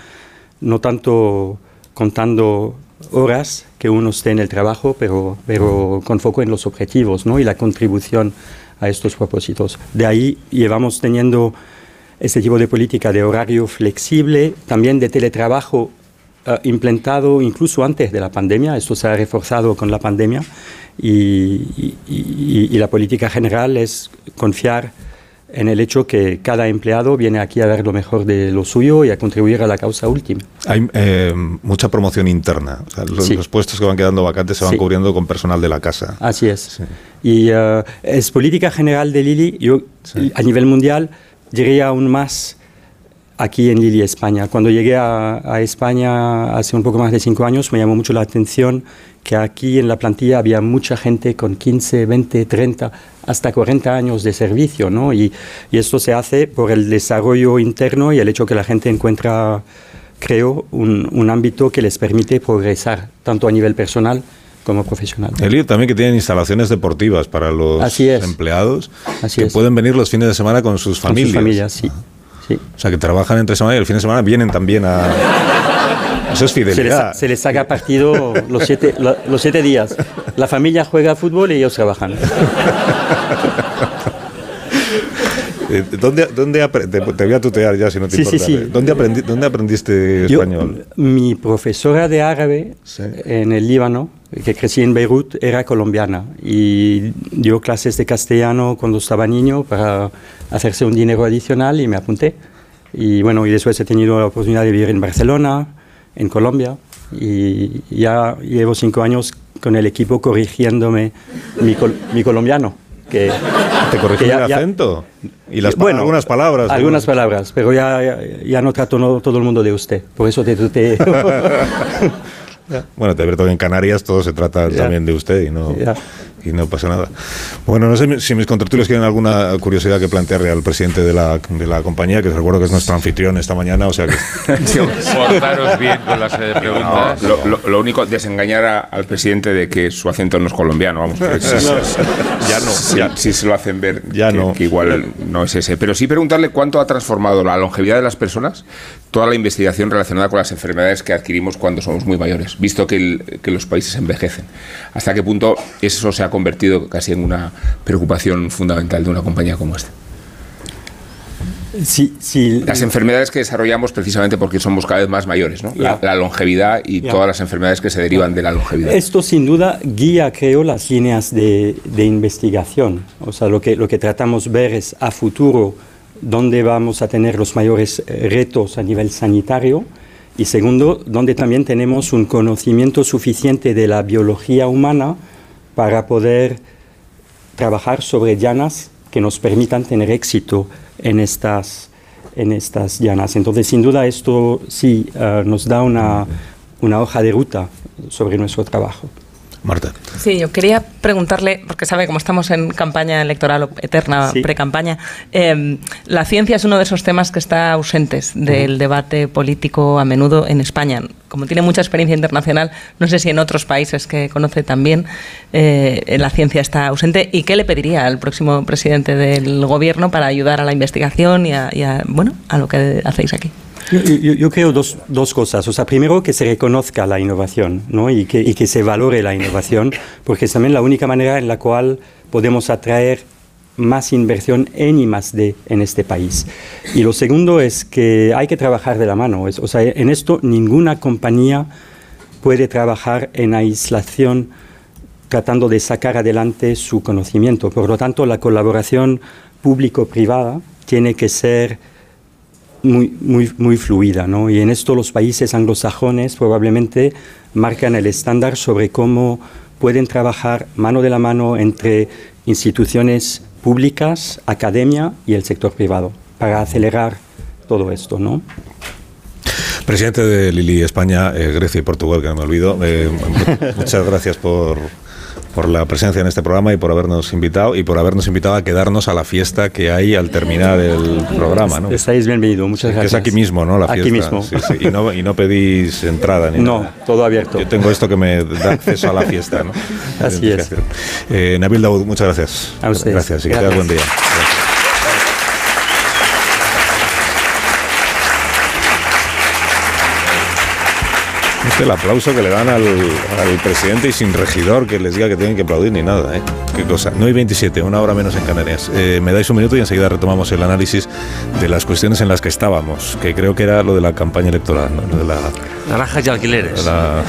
no tanto contando horas que uno esté en el trabajo, pero, pero con foco en los objetivos ¿no? y la contribución a estos propósitos. De ahí llevamos teniendo este tipo de política de horario flexible, también de teletrabajo eh, implantado incluso antes de la pandemia, esto se ha reforzado con la pandemia y, y- y- y la política general es confiar en el hecho que cada empleado viene aquí a dar lo mejor de lo suyo y a contribuir a la causa última. Hay eh, mucha promoción interna. O sea, los, Sí. los puestos que van quedando vacantes se van Sí. cubriendo con personal de la casa. Así es. Y eh, es política general de Lili. Yo, a nivel mundial, diría aún más aquí en Lili, España. Cuando llegué a, a España hace un poco más de cinco años, me llamó mucho la atención que aquí en la plantilla había mucha gente con 15, 20, 30, hasta 40 años de servicio, ¿no? Y, y esto se hace por el desarrollo interno y el hecho que la gente encuentra, creo, un, un ámbito que les permite progresar, tanto a nivel personal como profesional. He leído también que tienen instalaciones deportivas para los Así empleados Así que es. pueden venir los fines de semana con sus Con familias. sus familias, sí. Sí. O sea, que trabajan entre semana y el fin de semana vienen también a... Eso es Se les, fidelidad. se les saca partido los siete, lo- los siete días. La familia juega fútbol y ellos trabajan. Eh, ¿Dónde, dónde te, te voy a tutear ya si no te Sí, sí, importa. sí. ¿Dónde, aprendi- dónde aprendiste Yo, español? Mi profesora de árabe en el Líbano, que crecí en Beirut, era colombiana y dio clases de castellano cuando estaba niño para hacerse un dinero adicional y me apunté. Y bueno, y después he tenido la oportunidad de vivir en Barcelona, en Colombia, y ya llevo cinco años con el equipo corrigiéndome mi, col- mi colombiano. Que, ¿Te corrigió que ya- el ya- acento? Y las Bueno, algunas palabras. Algunas palabras, pero ya, ya, ya no trato no, todo el mundo de usted. Por eso te... te- Bueno, te advierto que en Canarias todo se trata Ya. también de usted y no, Ya. Y no pasa nada. Bueno, no sé si mis contertulios tienen alguna curiosidad que plantearle al presidente de la, de la compañía, que os recuerdo que es nuestro anfitrión esta mañana, o sea que... Portaros bien con las eh, preguntas. No, lo, lo- lo único, desengañar a- al presidente de que su acento no es colombiano, vamos. si- No, ya no, Si, ya. si se lo hacen ver, Ya que, no. que igual no es ese. Pero sí preguntarle cuánto ha transformado la longevidad de las personas toda la investigación relacionada con las enfermedades que adquirimos cuando somos muy mayores, visto que, el- que los países envejecen. ¿Hasta qué punto eso se ha convertido casi en una preocupación fundamental de una compañía como esta? Sí, sí. Las enfermedades que desarrollamos precisamente porque somos cada vez más mayores, ¿no? La, longevidad y todas las enfermedades que se derivan de la longevidad. Esto sin duda guía, creo, las líneas de, de investigación. O sea, lo que, lo que tratamos ver es a futuro dónde vamos a tener los mayores eh, retos a nivel sanitario y segundo, dónde también tenemos un conocimiento suficiente de la biología humana para poder trabajar sobre llanas que nos permitan tener éxito en estas, en estas llanas. Entonces, sin duda, esto sí eh, nos da una, una hoja de ruta sobre nuestro trabajo. Marta. Sí, yo quería preguntarle, porque sabe, como estamos en campaña electoral o eterna, Sí. pre-campaña, eh, la ciencia es uno de esos temas que está ausentes del debate político a menudo en España. Como tiene mucha experiencia internacional, no sé si en otros países que conoce también eh, la ciencia está ausente. ¿Y qué le pediría al próximo presidente del gobierno para ayudar a la investigación y a, y a, bueno, a lo que hacéis aquí? Yo, yo- creo dos, dos cosas. O sea, primero que se reconozca la innovación ¿no? y, que, y que se valore la innovación, porque es también la única manera en la cual podemos atraer más inversión en I más D en este país. Y lo segundo es que hay que trabajar de la mano. O sea, en esto ninguna compañía puede trabajar en aislación tratando de sacar adelante su conocimiento. Por lo tanto, la colaboración público-privada tiene que ser muy, muy, muy fluida, ¿no? Y en esto los países anglosajones probablemente marcan el estándar sobre cómo pueden trabajar mano de la mano entre instituciones públicas, academia y el sector privado para acelerar todo esto, ¿no? Presidente de Lili España, eh, Grecia y Portugal, que no me olvido. eh, muchas gracias por, por la presencia en este programa y por habernos invitado y por habernos invitado a quedarnos a la fiesta que hay al terminar el programa. ¿no? Estáis bienvenidos, muchas Que gracias. es aquí mismo, ¿no? La Aquí fiesta. mismo. Sí, sí, Y, no, y no pedís entrada ni No, nada. todo abierto. Yo tengo esto que me da acceso a la fiesta, ¿no? Así es. Eh, Nabil Daoud, muchas gracias. A ustedes. Gracias y que Gracias. tengas buen día. Gracias. Este es el aplauso que le dan al, al presidente y sin regidor que les diga que tienen que aplaudir ni nada. ¿eh? Qué cosa. 9 y 27, una hora menos en Canarias. Eh, me dais un minuto y enseguida retomamos el análisis de las cuestiones en las que estábamos, que creo que era lo de la campaña electoral, ¿no? de la, Naranjas y alquileres. la-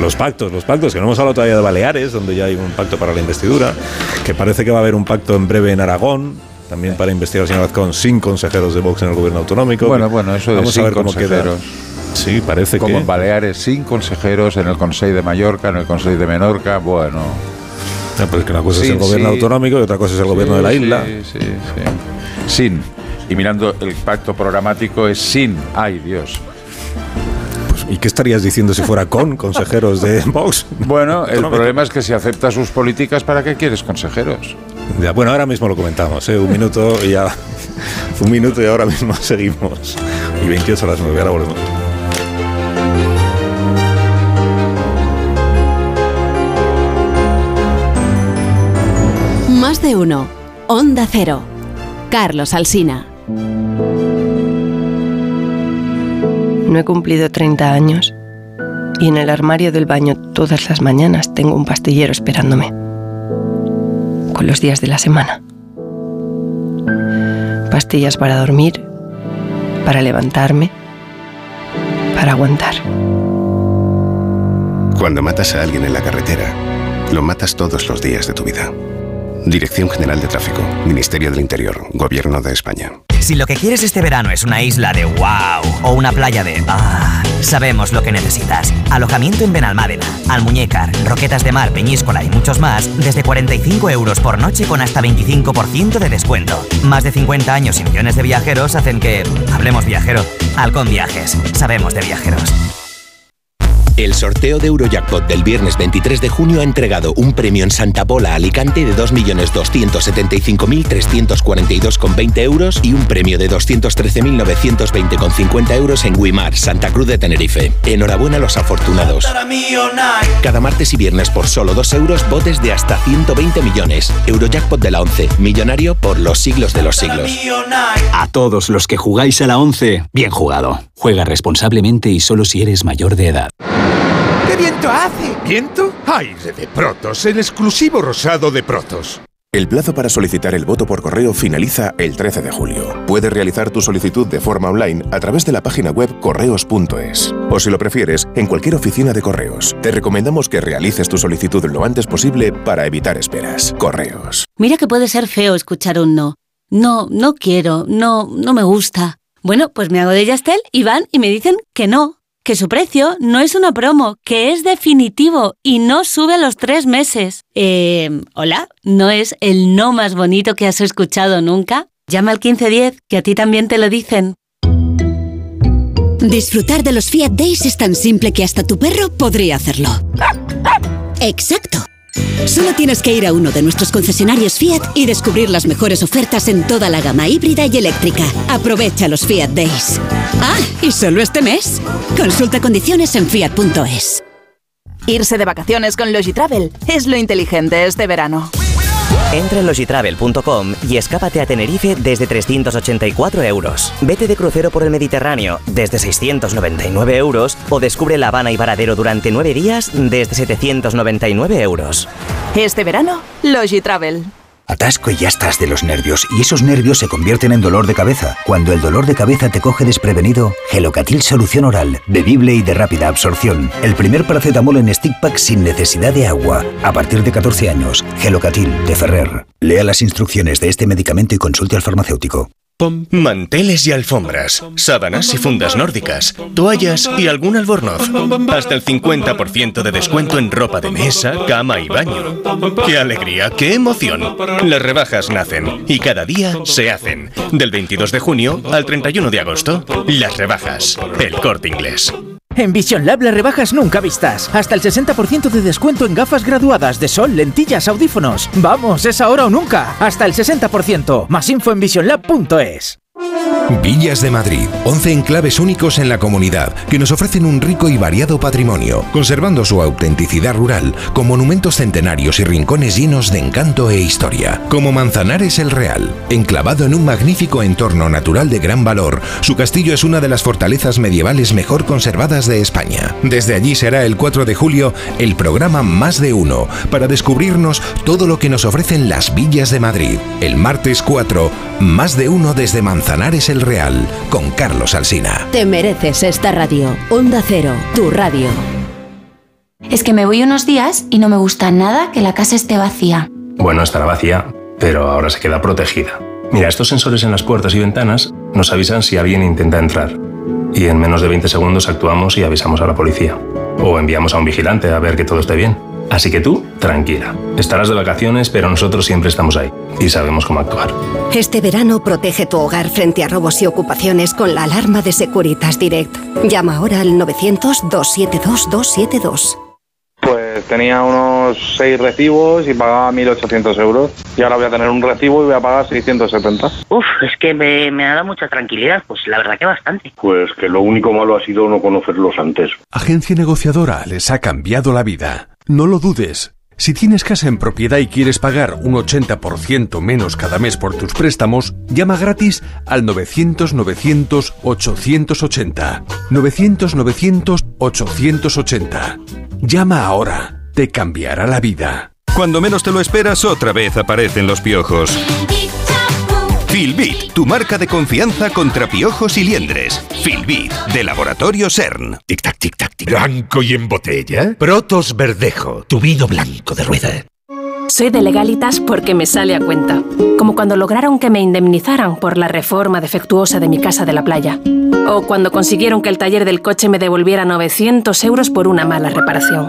los pactos, los pactos, que no hemos hablado todavía de Baleares, donde ya hay un pacto para la investidura, que parece que va a haber un pacto en breve en Aragón, también para investigar al señor Azcón sin consejeros de Vox en el gobierno autonómico. Bueno, bueno, eso de Vamos a ver cómo queda. Sí, parece Como que... en Baleares, sin consejeros, en el Consejo de Mallorca, en el Consejo de Menorca, bueno. Ah, que una cosa es Sí, el gobierno sí. autonómico y otra cosa es el gobierno de la isla. Sí, sí, sí. Sin. Y mirando el pacto programático es sin. Ay, Dios. Pues, ¿Y qué estarías diciendo si fuera con consejeros de Vox? Bueno, el problema es que si aceptas sus políticas, ¿para qué quieres consejeros? Ya, bueno, ahora mismo lo comentamos, ¿eh? un minuto y ya. Un minuto y ahora mismo seguimos. Y 28 a las 9, ahora volvemos. De uno. Onda Cero. Carlos Alsina. No he cumplido 30 años y en el armario del baño todas las mañanas tengo un pastillero esperándome. Con los días de la semana. Pastillas para dormir, para levantarme, para aguantar. Cuando matas a alguien en la carretera, lo matas todos los días de tu vida. Dirección General de Tráfico, Ministerio del Interior, Gobierno de España. Si lo que quieres este verano es una isla de wow o una playa de ah, sabemos lo que necesitas. Alojamiento en Benalmádena, Almuñécar, Roquetas de Mar, Peñíscola y muchos más desde 45 euros por noche con hasta 25% de descuento. Más de 50 años y millones de viajeros hacen que hablemos viajero. Halcón Viajes, sabemos de viajeros. El sorteo de Eurojackpot del viernes 23 de junio ha entregado un premio en Santa Pola, Alicante de 2.275.342,20 euros y un premio de 213.920,50 euros en Guimar, Santa Cruz de Tenerife. Enhorabuena a los afortunados. Cada martes y viernes por solo 2 euros, botes de hasta 120 millones. Eurojackpot de la 11, millonario por los siglos de los siglos. A todos los que jugáis a la 11, bien jugado. Juega responsablemente y solo si eres mayor de edad. ¿Qué viento hace? ¿Viento? Aire de Protos, el exclusivo rosado de Protos. El plazo para solicitar el voto por correo finaliza el 13 de julio. Puedes realizar tu solicitud de forma online a través de la página web correos.es. O si lo prefieres, en cualquier oficina de correos. Te recomendamos que realices tu solicitud lo antes posible para evitar esperas. Correos. Mira que puede ser feo escuchar un no. No, no quiero, no, no me gusta. Bueno, pues me hago de Yastel y van y me dicen que no, que su precio no es una promo, que es definitivo y no sube a los tres meses. Eh, hola, ¿no es el no más bonito que has escuchado nunca? Llama al 1510, que a ti también te lo dicen. Disfrutar de los Fiat Days es tan simple que hasta tu perro podría hacerlo. Exacto. Solo tienes que ir a uno de nuestros concesionarios Fiat y descubrir las mejores ofertas en toda la gama híbrida y eléctrica. Aprovecha los Fiat Days. Ah, y solo este mes. Consulta condiciones en fiat.es. Irse de vacaciones con Logitravel es lo inteligente este verano. Entra en logitravel.com y escápate a Tenerife desde 384 euros. Vete de crucero por el Mediterráneo desde 699 euros o descubre La Habana y Varadero durante 9 días desde 799 euros. Este verano, Logitravel. Atasco y ya estás de los nervios, y esos nervios se convierten en dolor de cabeza. Cuando el dolor de cabeza te coge desprevenido, Gelocatil Solución Oral, bebible y de rápida absorción. El primer paracetamol en stick pack sin necesidad de agua. A partir de 14 años, Gelocatil de Ferrer. Lea las instrucciones de este medicamento y consulte al farmacéutico. Manteles y alfombras, sábanas y fundas nórdicas, toallas y algún albornoz. Hasta el 50% de descuento en ropa de mesa, cama y baño. ¡Qué alegría, qué emoción! Las rebajas nacen y cada día se hacen. Del 22 de junio al 31 de agosto. Las rebajas. El corte inglés. En Vision Lab las rebajas nunca vistas. Hasta el 60% de descuento en gafas graduadas de sol, lentillas, audífonos. Vamos, es ahora o nunca. Hasta el 60%. Más info en visionlab.es. Villas de Madrid, 11 enclaves únicos en la comunidad que nos ofrecen un rico y variado patrimonio, conservando su autenticidad rural, con monumentos centenarios y rincones llenos de encanto e historia, como Manzanares el Real, enclavado en un magnífico entorno natural de gran valor. Su castillo es una de las fortalezas medievales mejor conservadas de España. Desde allí será el 4 de julio el programa Más de Uno, para descubrirnos todo lo que nos ofrecen las villas de Madrid. El martes 4, Más de Uno desde Manzanares el Real, con Carlos Alsina. Te mereces esta radio. Onda Cero, tu radio. Es que me voy unos días y no me gusta nada que la casa esté vacía. Bueno, estará vacía, pero ahora se queda protegida. Mira, estos sensores en las puertas y ventanas nos avisan si alguien intenta entrar. Y en menos de 20 segundos actuamos y avisamos a la policía. O enviamos a un vigilante a ver que todo esté bien. Así que tú, tranquila. Estarás de vacaciones, pero nosotros siempre estamos ahí y sabemos cómo actuar. Este verano protege tu hogar frente a robos y ocupaciones con la alarma de Securitas Direct. Llama ahora al 900-272-272. Pues tenía unos 6 recibos y pagaba 1.800 euros. Y ahora voy a tener un recibo y voy a pagar 670. Uf, es que me, me ha dado mucha tranquilidad. Pues la verdad que bastante. Pues que lo único malo ha sido no conocerlos antes. Agencia negociadora les ha cambiado la vida. No lo dudes. Si tienes casa en propiedad y quieres pagar un 80% menos cada mes por tus préstamos, llama gratis al 900-900-880. 900-900-880. Llama ahora. Te cambiará la vida. Cuando menos te lo esperas, otra vez aparecen los piojos. Filbit, tu marca de confianza contra piojos y liendres. Filbit, de Laboratorio CERN. Tic tac, tic tac, tic. Blanco y en botella. Protos Verdejo, tu vino blanco de rueda. Soy de legalitas porque me sale a cuenta. Como cuando lograron que me indemnizaran por la reforma defectuosa de mi casa de la playa. O cuando consiguieron que el taller del coche me devolviera 900 euros por una mala reparación.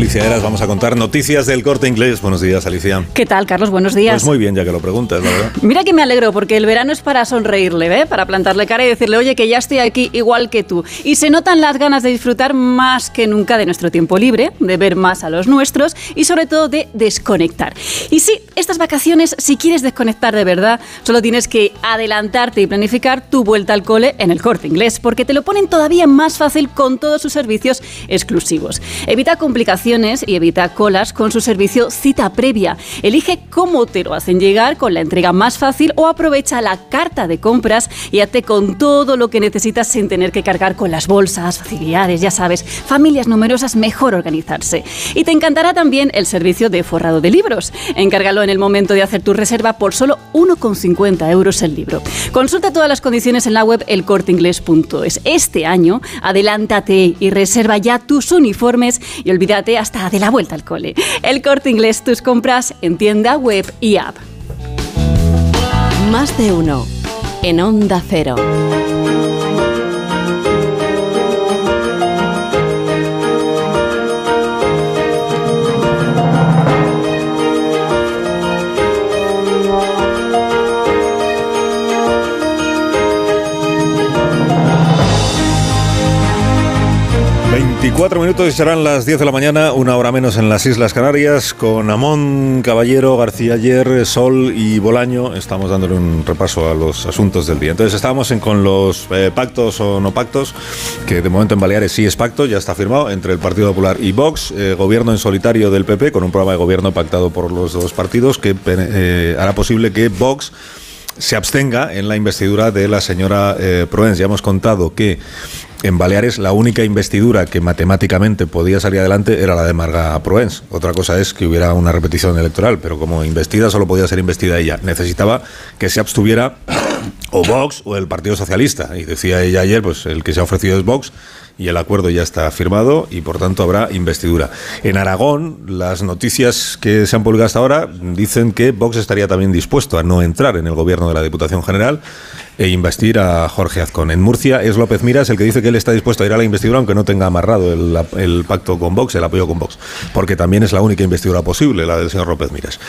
Alicia Eras vamos a contar noticias del corte inglés. Buenos días, Alicia. ¿Qué tal, Carlos? Buenos días. Pues muy bien, ya que lo preguntas, la verdad. Mira que me alegro, porque el verano es para sonreírle, ¿ve? Para plantarle cara y decirle, oye, que ya estoy aquí igual que tú. Y se notan las ganas de disfrutar más que nunca de nuestro tiempo libre, de ver más a los nuestros y sobre todo de desconectar. Y sí, estas vacaciones, si quieres desconectar de verdad, solo tienes que adelantarte y planificar tu vuelta al cole en el corte inglés, porque te lo ponen todavía más fácil con todos sus servicios exclusivos. Evita complicaciones y evita colas con su servicio cita previa. Elige cómo te lo hacen llegar con la entrega más fácil o aprovecha la carta de compras y hazte con todo lo que necesitas sin tener que cargar con las bolsas, facilidades, ya sabes, familias numerosas, mejor organizarse. Y te encantará también el servicio de forrado de libros. Encárgalo en el momento de hacer tu reserva por solo 1,50 euros el libro. Consulta todas las condiciones en la web elcorteingles.es. Este año, adelántate y reserva ya tus uniformes y olvídate hasta de la vuelta al cole. El corte inglés, tus compras en tienda web y app. Más de uno en Onda Cero. 24 minutos y serán las 10 de la mañana, una hora menos en las Islas Canarias, con Amón, Caballero, García Ayer, Sol y Bolaño. Estamos dándole un repaso a los asuntos del día. Entonces estábamos con los eh, pactos o no pactos, que de momento en Baleares sí es pacto, ya está firmado, entre el Partido Popular y Vox, eh, gobierno en solitario del PP, con un programa de gobierno pactado por los dos partidos, que eh, hará posible que Vox se abstenga en la investidura de la señora eh. Ya hemos contado que en Baleares la única investidura que matemáticamente podía salir adelante era la de Marga Proens. Otra cosa es que hubiera una repetición electoral, pero como investida solo podía ser investida ella. Necesitaba que se abstuviera o Vox o el Partido Socialista. Y decía ella ayer, pues el que se ha ofrecido es Vox y el acuerdo ya está firmado y por tanto habrá investidura. En Aragón, las noticias que se han publicado hasta ahora dicen que Vox estaría también dispuesto a no entrar en el gobierno de la Diputación General e investir a Jorge Azcón. En Murcia es López Miras el que dice que él está dispuesto a ir a la investidura aunque no tenga amarrado el, pacto con Vox, el apoyo con Vox, porque también es la única investidura posible, la del señor López Miras.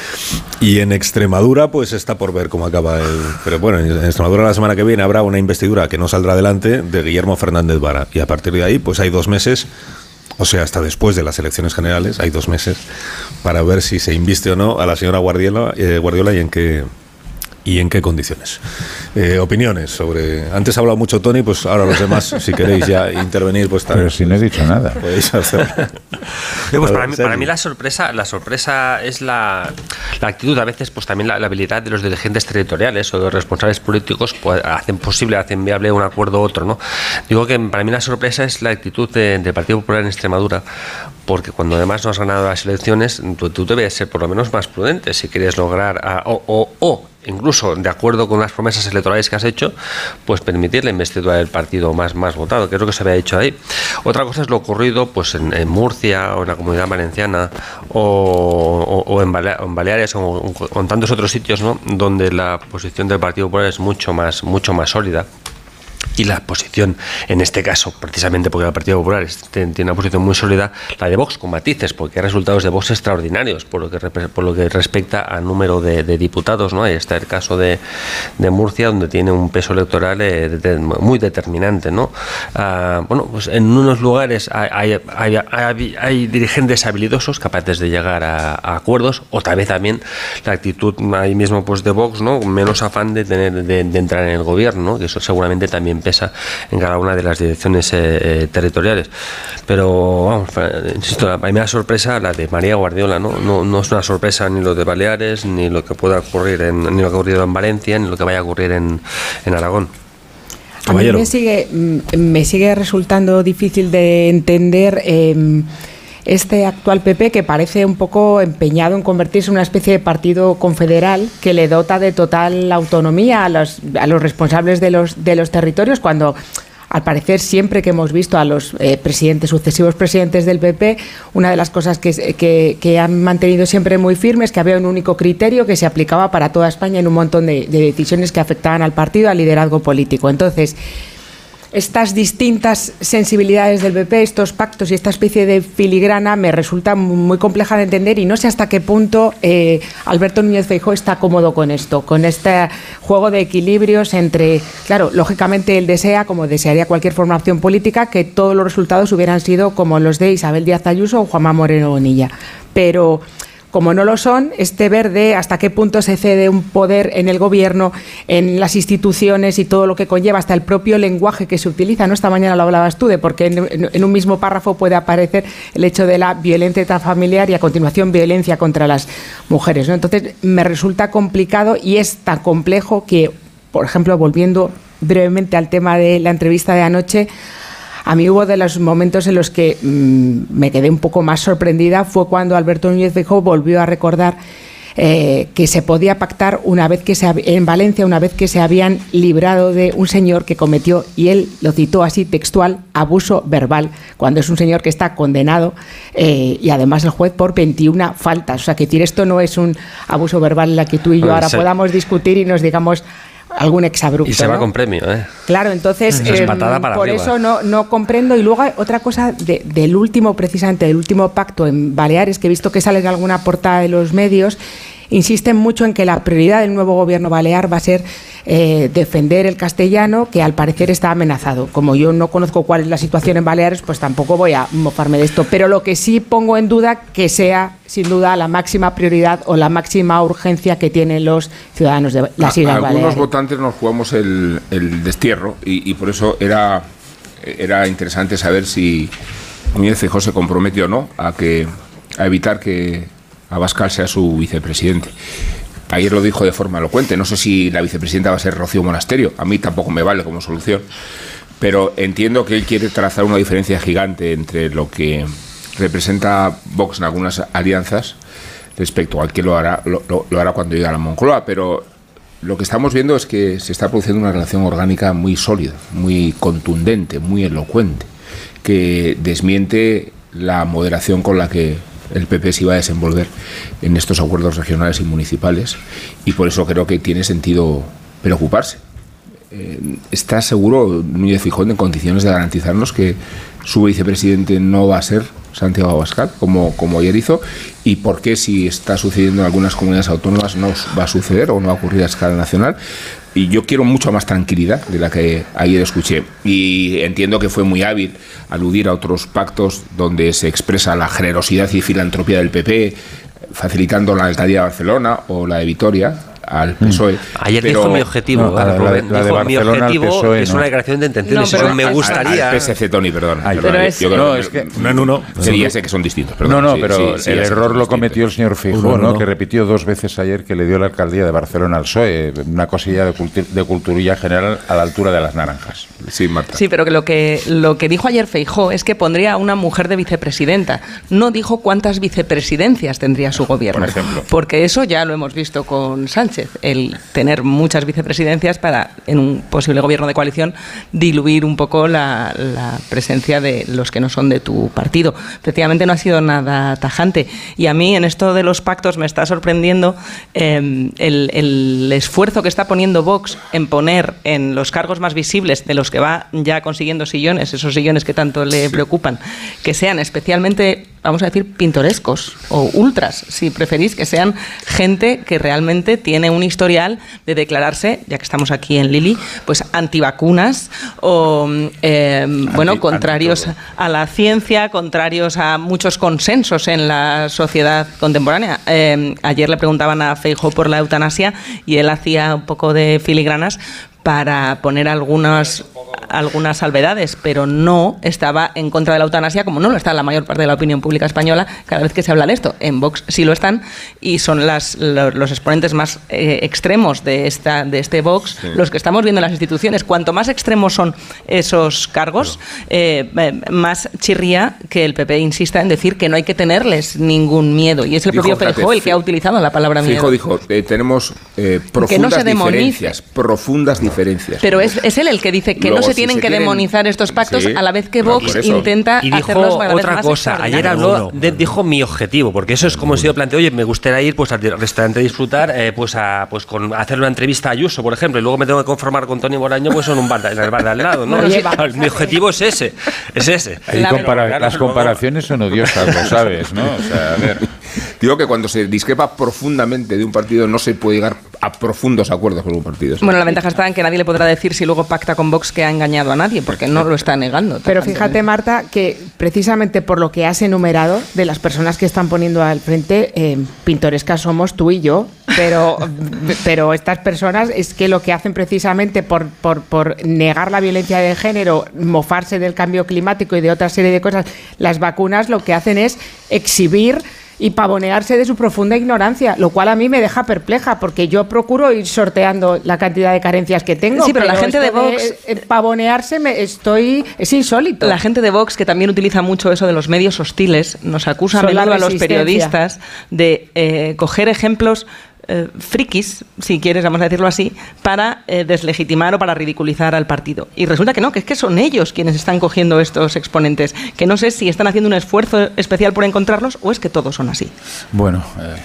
Y en Extremadura, pues está por ver cómo acaba el... Pero bueno, en Extremadura la semana que viene habrá una investidura que no saldrá adelante de Guillermo Fernández Vara. Y a partir de ahí, pues hay dos meses o sea, hasta después de las elecciones generales, hay dos meses, para ver si se inviste o no a la señora Guardiola, eh, Guardiola y en qué, y en qué condiciones. Eh, opiniones sobre. Antes ha hablado mucho Tony, pues ahora los demás, si queréis ya intervenir, pues también. Pero si no he dicho nada. Podéis hacer. pues para, mí, para, mí, la sorpresa, la sorpresa es la, la actitud, a veces, pues también la, habilidad de los dirigentes territoriales o de los responsables políticos, pues hacen posible, hacen viable un acuerdo u otro, ¿no? Digo que para mí la sorpresa es la actitud del Partido Popular en Extremadura, porque cuando además no has ganado las elecciones, tú, tú debes ser por lo menos más prudente si quieres lograr o, o, o incluso de acuerdo con las promesas electorales que has hecho, pues permitir la investidura del partido más, más votado, que es lo que se había dicho ahí. Otra cosa es lo ocurrido pues en, Murcia o en la comunidad valenciana o, en, Baleares o, en tantos otros sitios ¿no? donde la posición del Partido Popular es mucho más, mucho más sólida y la posición, en este caso, precisamente porque el Partido Popular tiene una posición muy sólida, la de Vox con matices, porque hay resultados de Vox extraordinarios por lo que, por lo que respecta al número de, diputados. ¿no? Ahí está el caso de, Murcia, donde tiene un peso electoral eh, muy determinante. ¿no? Ah, bueno, pues en unos lugares hay, hay, dirigentes habilidosos capaces de llegar a, acuerdos, o tal vez también la actitud ahí mismo pues de Vox, ¿no? menos afán de, tener, de, entrar en el gobierno, que eso seguramente también pesa en cada una de las direcciones eh, territoriales. Pero, vamos, insisto, la primera sorpresa, la de María Guardiola, ¿no? ¿no? No es una sorpresa ni lo de Baleares, ni lo que pueda ocurrir, en, ni lo que ha ocurrido en Valencia, ni lo que vaya a ocurrir en, en Aragón. A mí me sigue, mm, me sigue resultando difícil de entender eh, este actual PP que parece un poco empeñado en convertirse en una especie de partido confederal que le dota de total autonomía a los, a los responsables de los, de los territorios cuando al parecer siempre que hemos visto a los eh, presidentes, sucesivos presidentes del PP, una de las cosas que, que, que, han mantenido siempre muy firme es que había un único criterio que se aplicaba para toda España en un montón de, de decisiones que afectaban al partido, al liderazgo político. Entonces, estas distintas sensibilidades del PP, estos pactos y esta especie de filigrana me resulta muy compleja de entender y no sé hasta qué punto eh, Alberto Núñez Feijóo está cómodo con esto, con este juego de equilibrios entre, claro, lógicamente él desea, como desearía cualquier formación política, que todos los resultados hubieran sido como los de Isabel Díaz Ayuso o Juanma Moreno Bonilla, pero como no lo son, este verde, hasta qué punto se cede un poder en el gobierno, en las instituciones y todo lo que conlleva, hasta el propio lenguaje que se utiliza. ¿no? Esta mañana lo hablabas tú, de porque en, en, un mismo párrafo puede aparecer el hecho de la violencia familiar y a continuación violencia contra las mujeres. Entonces, me resulta complicado y es tan complejo que, por ejemplo, volviendo brevemente al tema de la entrevista de anoche, a mí hubo de los momentos en los que mmm, me quedé un poco más sorprendida fue cuando Alberto Núñez Feijóo volvió a recordar eh, que se podía pactar una vez que se en Valencia una vez que se habían librado de un señor que cometió y él lo citó así textual abuso verbal cuando es un señor que está condenado eh, y además el juez por 21 faltas. O sea que decir esto no es un abuso verbal en la que tú y yo ahora podamos discutir y nos digamos algún exabrupto. Y se va ¿no? con premio, ¿eh? Claro, entonces Eso es patada para por arriba. eso no, no comprendo. Y luego otra cosa de, del último, precisamente, del último pacto en Baleares, que he visto que sale en alguna portada de los medios, insisten mucho en que la prioridad del nuevo gobierno balear va a ser eh, defender el castellano, que al parecer está amenazado. Como yo no conozco cuál es la situación en Baleares, pues tampoco voy a mofarme de esto. Pero lo que sí pongo en duda que sea, sin duda, la máxima prioridad o la máxima urgencia que tienen los ciudadanos de las Islas a, Algunos Baleares. votantes nos jugamos el, el destierro y, y, por eso era, era interesante saber si Núñez se compromete o no a, que, a evitar que Abascal sea su vicepresidente. Ayer lo dijo de forma elocuente. No sé si la vicepresidenta va a ser Rocío Monasterio. A mí tampoco me vale como solución. Pero entiendo que él quiere trazar una diferencia gigante entre lo que representa Vox en algunas alianzas respecto al que lo hará, lo, hará cuando llegue a la Moncloa. Pero lo que estamos viendo es que se está produciendo una relación orgánica muy sólida, muy contundente, muy elocuente, que desmiente la moderación con la que el PP se iba a desenvolver en estos acuerdos regionales y municipales y por eso creo que tiene sentido preocuparse. Eh, ¿Está seguro Núñez Fijón en condiciones de garantizarnos que su vicepresidente no va a ser Santiago Abascal, como, como ayer hizo? ¿Y por qué si está sucediendo en algunas comunidades autónomas no va a suceder o no va a ocurrir a escala nacional? Y yo quiero mucha más tranquilidad de la que ayer escuché. Y entiendo que fue muy hábil aludir a otros pactos donde se expresa la generosidad y filantropía del PP, facilitando la alcaldía de Barcelona o la de Vitoria al PSOE. Ayer pero, dijo mi objetivo, no, la, Rubén, la, la dijo mi objetivo PSOE, es una declaración de intenciones. No, Eso me gustaría. Al, al PSC, Tony, perdón. Ay, perdón pero es, yo no, es que uno en uno. Sí, ya sé que son distintos. Perdón, no, no, sí, pero sí, sí, el error lo cometió el señor Feijóo, ¿no? no. Que repitió dos veces ayer que le dio la alcaldía de Barcelona al PSOE, una cosilla de, cultu de culturilla general a la altura de las naranjas. Sí, Marta. Sí, pero que lo que lo que dijo ayer Feijó es que pondría a una mujer de vicepresidenta. No dijo cuántas vicepresidencias tendría su gobierno. Por ejemplo. Porque eso ya lo hemos visto con Sánchez, el tener muchas vicepresidencias para, en un posible gobierno de coalición, diluir un poco la, la presencia de los que no son de tu partido. Efectivamente, no ha sido nada tajante. Y a mí, en esto de los pactos, me está sorprendiendo eh, el, el esfuerzo que está poniendo Vox en poner en los cargos más visibles de los que va ya consiguiendo sillones, esos sillones que tanto le preocupan, que sean especialmente, vamos a decir, pintorescos o ultras, si preferís, que sean gente que realmente tiene un historial de declararse, ya que estamos aquí en Lili, pues antivacunas o, eh, bueno, contrarios a la ciencia, contrarios a muchos consensos en la sociedad contemporánea. Eh, ayer le preguntaban a Feijo por la eutanasia y él hacía un poco de filigranas para poner algunas algunas salvedades, pero no estaba en contra de la eutanasia, como no lo está la mayor parte de la opinión pública española cada vez que se habla de esto. En Vox sí lo están y son las, los exponentes más eh, extremos de, esta, de este Vox los que estamos viendo en las instituciones. Cuanto más extremos son esos cargos, eh, eh, más chirría que el PP insista en decir que no hay que tenerles ningún miedo. Y es el propio Feijóo el que ha utilizado la palabra miedo. Feijóo dijo, tenemos profundas diferencias, profundas diferencias. Pero es, es, él el que dice que no se tienen que demonizar estos pactos a la vez que Vox intenta y dijo otra cosa. Ayer habló, dijo mi objetivo, porque eso es como si yo planteo, oye, me gustaría ir pues al restaurante a disfrutar, eh, pues a pues con hacer una entrevista a Ayuso, por ejemplo, y luego me tengo que conformar con Tony Boraño, pues en un bar, en el bar de al lado, ¿no? mi objetivo es ese, es ese. las comparaciones son odiosas, lo sabes, ¿no? O sea, a ver. Digo que cuando se discrepa profundamente de un partido no se puede llegar a profundos acuerdos con un partido. Bueno, la ventaja está en que nadie le podrá decir si luego pacta con Vox que ha engañado a nadie, porque no lo está negando. Pero fíjate, Marta, que precisamente por lo que has enumerado de las personas que están poniendo al frente, eh, pintorescas somos tú y yo, pero, pero estas personas es que lo que hacen precisamente por, por, por negar la violencia de género, mofarse del cambio climático y de otra serie de cosas, las vacunas lo que hacen es exhibir y pavonearse de su profunda ignorancia, lo cual a mí me deja perpleja, porque yo procuro ir sorteando la cantidad de carencias que tengo. Sí, pero, la gente de Vox... Eh, pavonearse me estoy... es insólito. La gente de Vox, que también utiliza mucho eso de los medios hostiles, nos acusa a menudo a los periodistas de eh, coger ejemplos eh, frikis, si quieres, vamos a decirlo así, para eh, deslegitimar o para ridiculizar al partido. Y resulta que no, que es que son ellos quienes están cogiendo estos exponentes, que no sé si están haciendo un esfuerzo especial por encontrarlos o es que todos son así. Bueno, eh,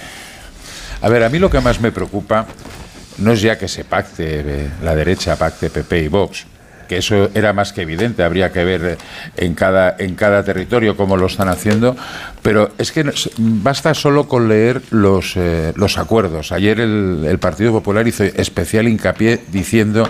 a ver, a mí lo que más me preocupa no es ya que se pacte la derecha, pacte PP y Vox, que eso era más que evidente, habría que ver eh, en cada, en cada territorio cómo lo están haciendo, pero es que basta solo con leer los, eh, los acuerdos. Ayer el, el Partido Popular hizo especial hincapié diciendo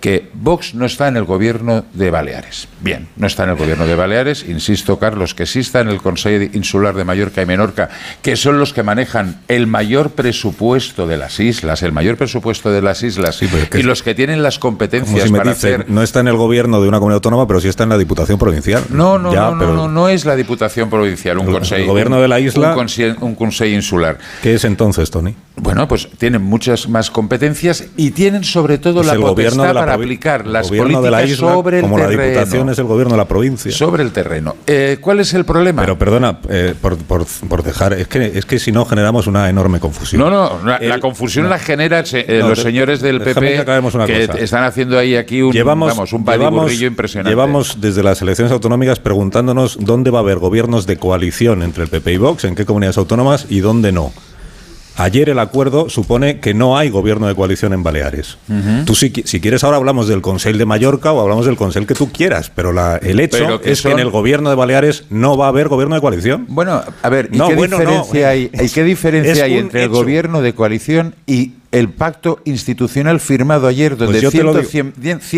que Vox no está en el gobierno de Baleares. Bien, no está en el gobierno de Baleares, insisto, Carlos, que sí está en el Consejo Insular de Mallorca y Menorca, que son los que manejan el mayor presupuesto de las islas, el mayor presupuesto de las islas, y los que tienen las competencias para hacer... No está en el gobierno de una comunidad autónoma, pero sí está en la Diputación Provincial. No, no, no, no, no, es la Diputación Provincial, un consejo... El gobierno de la isla... Un, consejo insular. ¿Qué es entonces, Tony? Bueno, pues tienen muchas más competencias y tienen sobre todo la potestad para aplicar las políticas de la isla, sobre el como la Diputación es el gobierno de la provincia. Sobre el terreno. Eh, ¿Cuál es el problema? Pero perdona, eh, por, por, dejar, es que, es que si no generamos una enorme confusión. No, no, la, confusión la generan eh, los señores del PP que, están haciendo ahí aquí un, llevamos, vamos, un impresionante. Llevamos desde las elecciones autonómicas preguntándonos dónde va a haber gobiernos de coalición entre el PP y Vox, en qué comunidades autónomas y dónde no. Ayer el acuerdo supone que no hay gobierno de coalición en Baleares. Tú si, si, quieres ahora hablamos del Consell de Mallorca o hablamos del Consell que tú quieras, pero la, el hecho es que en el gobierno de Baleares no va a haber gobierno de coalición. Bueno, a ver, ¿y qué diferencia hay, qué diferencia hay entre el gobierno de coalición y el pacto institucional firmado ayer, donde pues 110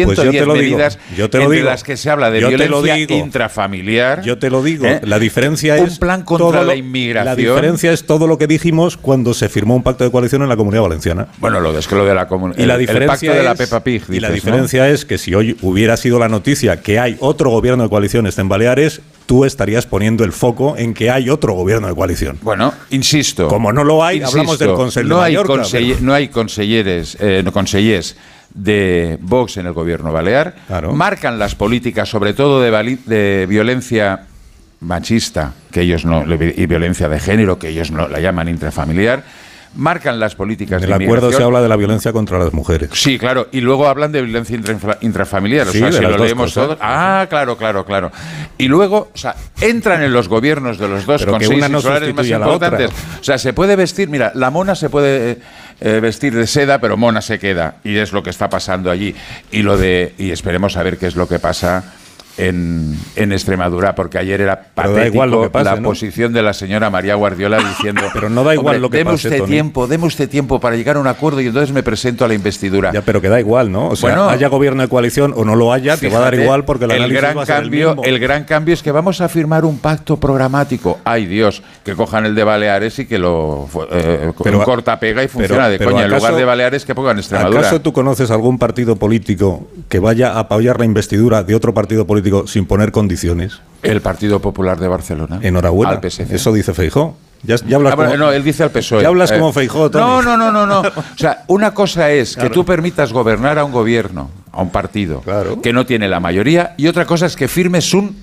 pues medidas entre las que se habla de violencia intrafamiliar. Yo te lo digo. ¿eh? La diferencia es. Un plan contra la inmigración. La diferencia es todo lo que dijimos cuando se firmó un pacto de coalición en la comunidad valenciana. Bueno, lo de, es que lo de la comunidad. Y la diferencia de la Peppa Pig. y la diferencia es que si hoy hubiera sido la noticia que hay otro gobierno de coalición en Baleares, tú estarías poniendo el foco en que hay otro gobierno de coalición. Bueno, insisto. Como no lo hay, hablamos del Consejo no de Mallorca. Hay no hay consejeres, eh, consellers de Vox en el gobierno balear. Marcan las políticas, sobre todo de, de violencia machista, que ellos no, y violencia de género, que ellos no la llaman intrafamiliar marcan las políticas en el acuerdo se habla de la violencia contra las mujeres. Sí, claro, y luego hablan de violencia intrafamiliar, o sea, si lo leemos todos. Ah, claro, claro, claro. Y luego, o sea, entran en los gobiernos de los dos consejos insulares más importantes. O sea, se puede vestir, mira, la mona se puede eh, vestir de seda, pero mona se queda, y es lo que está pasando allí. Y lo de y esperemos a ver qué es lo que pasa en, en Extremadura, porque ayer era Pero da patético igual lo que pase, la ¿no? posición de la señora María Guardiola diciendo Pero no da igual "Hombre, lo que deme pase, usted Tony". tiempo, deme usted tiempo para llegar a un acuerdo y entonces me presento a la investidura. Ya, pero que da igual, ¿no? O sea, Bueno. haya gobierno de coalición o no lo haya, te va a dar Fíjate, igual porque el análisis gran va a ser el cambio, mismo. el gran cambio es que vamos a firmar un pacto programático. Ay Dios, que cojan el de Baleares y que lo eh, Pero- corta pega y pero- funciona de pero coña. En ¿acaso- lugar de Baleares que pongan Extremadura. ¿Acaso tú conoces algún partido político que vaya a apoyar la investidura de otro partido político sin poner condiciones? El Partido Popular de Barcelona. Enhorabuena. Al PSC. Eso dice Feijó. Ya, ya hablas Ah, como, no, él dice al PSOE. ya hablas Eh, como Feijó, Tony. No, no, no, no, no. O sea, una cosa es que Claro. tú permitas gobernar a un gobierno, a un partido, que no tiene la mayoría, y otra cosa es que firmes un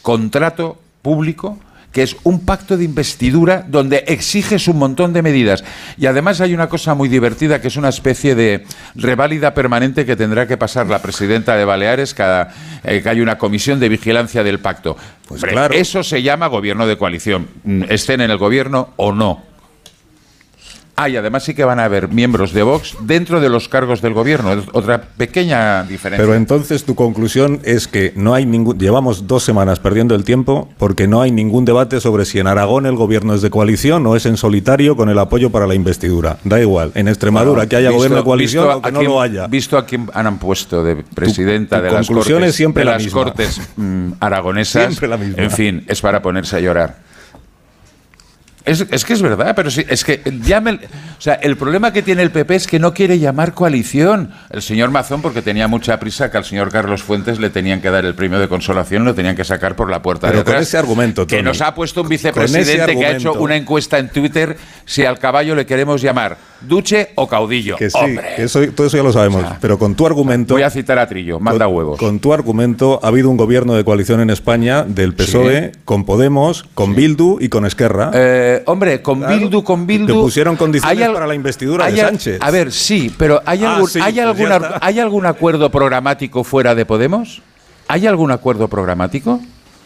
contrato público que es un pacto de investidura donde exiges un montón de medidas. Y además hay una cosa muy divertida que es una especie de reválida permanente que tendrá que pasar la presidenta de Baleares cada eh, que hay una comisión de vigilancia del pacto. Pues claro. Eso se llama gobierno de coalición, mm, estén en el gobierno o no. Ah, y además sí que van a haber miembros de Vox dentro de los cargos del gobierno. Otra pequeña diferencia. Pero entonces tu conclusión es que no hay ningún. Llevamos dos semanas perdiendo el tiempo porque no hay ningún debate sobre si en Aragón el gobierno es de coalición o es en solitario con el apoyo para la investidura. Da igual. En Extremadura Bueno, que haya visto- gobierno de coalición o que no lo haya. Visto a quién han puesto de presidenta tu de las cortes, es siempre de la las misma. cortes mm, aragonesas, Siempre la misma. en fin, es para ponerse a llorar. Es, es que es verdad, pero sí, es que el- o sea, el problema que tiene el PP es que no quiere llamar coalición. El señor Mazón, porque tenía mucha prisa que al señor Carlos Fuentes le tenían que dar el premio de consolación, lo tenían que sacar por la puerta Pero de con atrás. ese argumento, que nos ha puesto un Con vicepresidente que ha hecho una encuesta en Twitter si al caballo le queremos llamar duche o caudillo. Que sí, que eso, todo eso ya lo sabemos. pero con tu argumento. Voy a citar a Trillo, manda con, huevos. Con tu argumento ha habido un gobierno de coalición en España del PSOE, con Podemos, con Bildu y con Esquerra. Eh, hombre, con Claro. Bildu, con Bildu. Te pusieron condiciones al- para la investidura de al- Sánchez. A ver, sí, pero ¿hay Ah, algún, sí, ¿hay, pues. ¿hay algún acuerdo programático fuera de Podemos? ¿Hay algún acuerdo programático?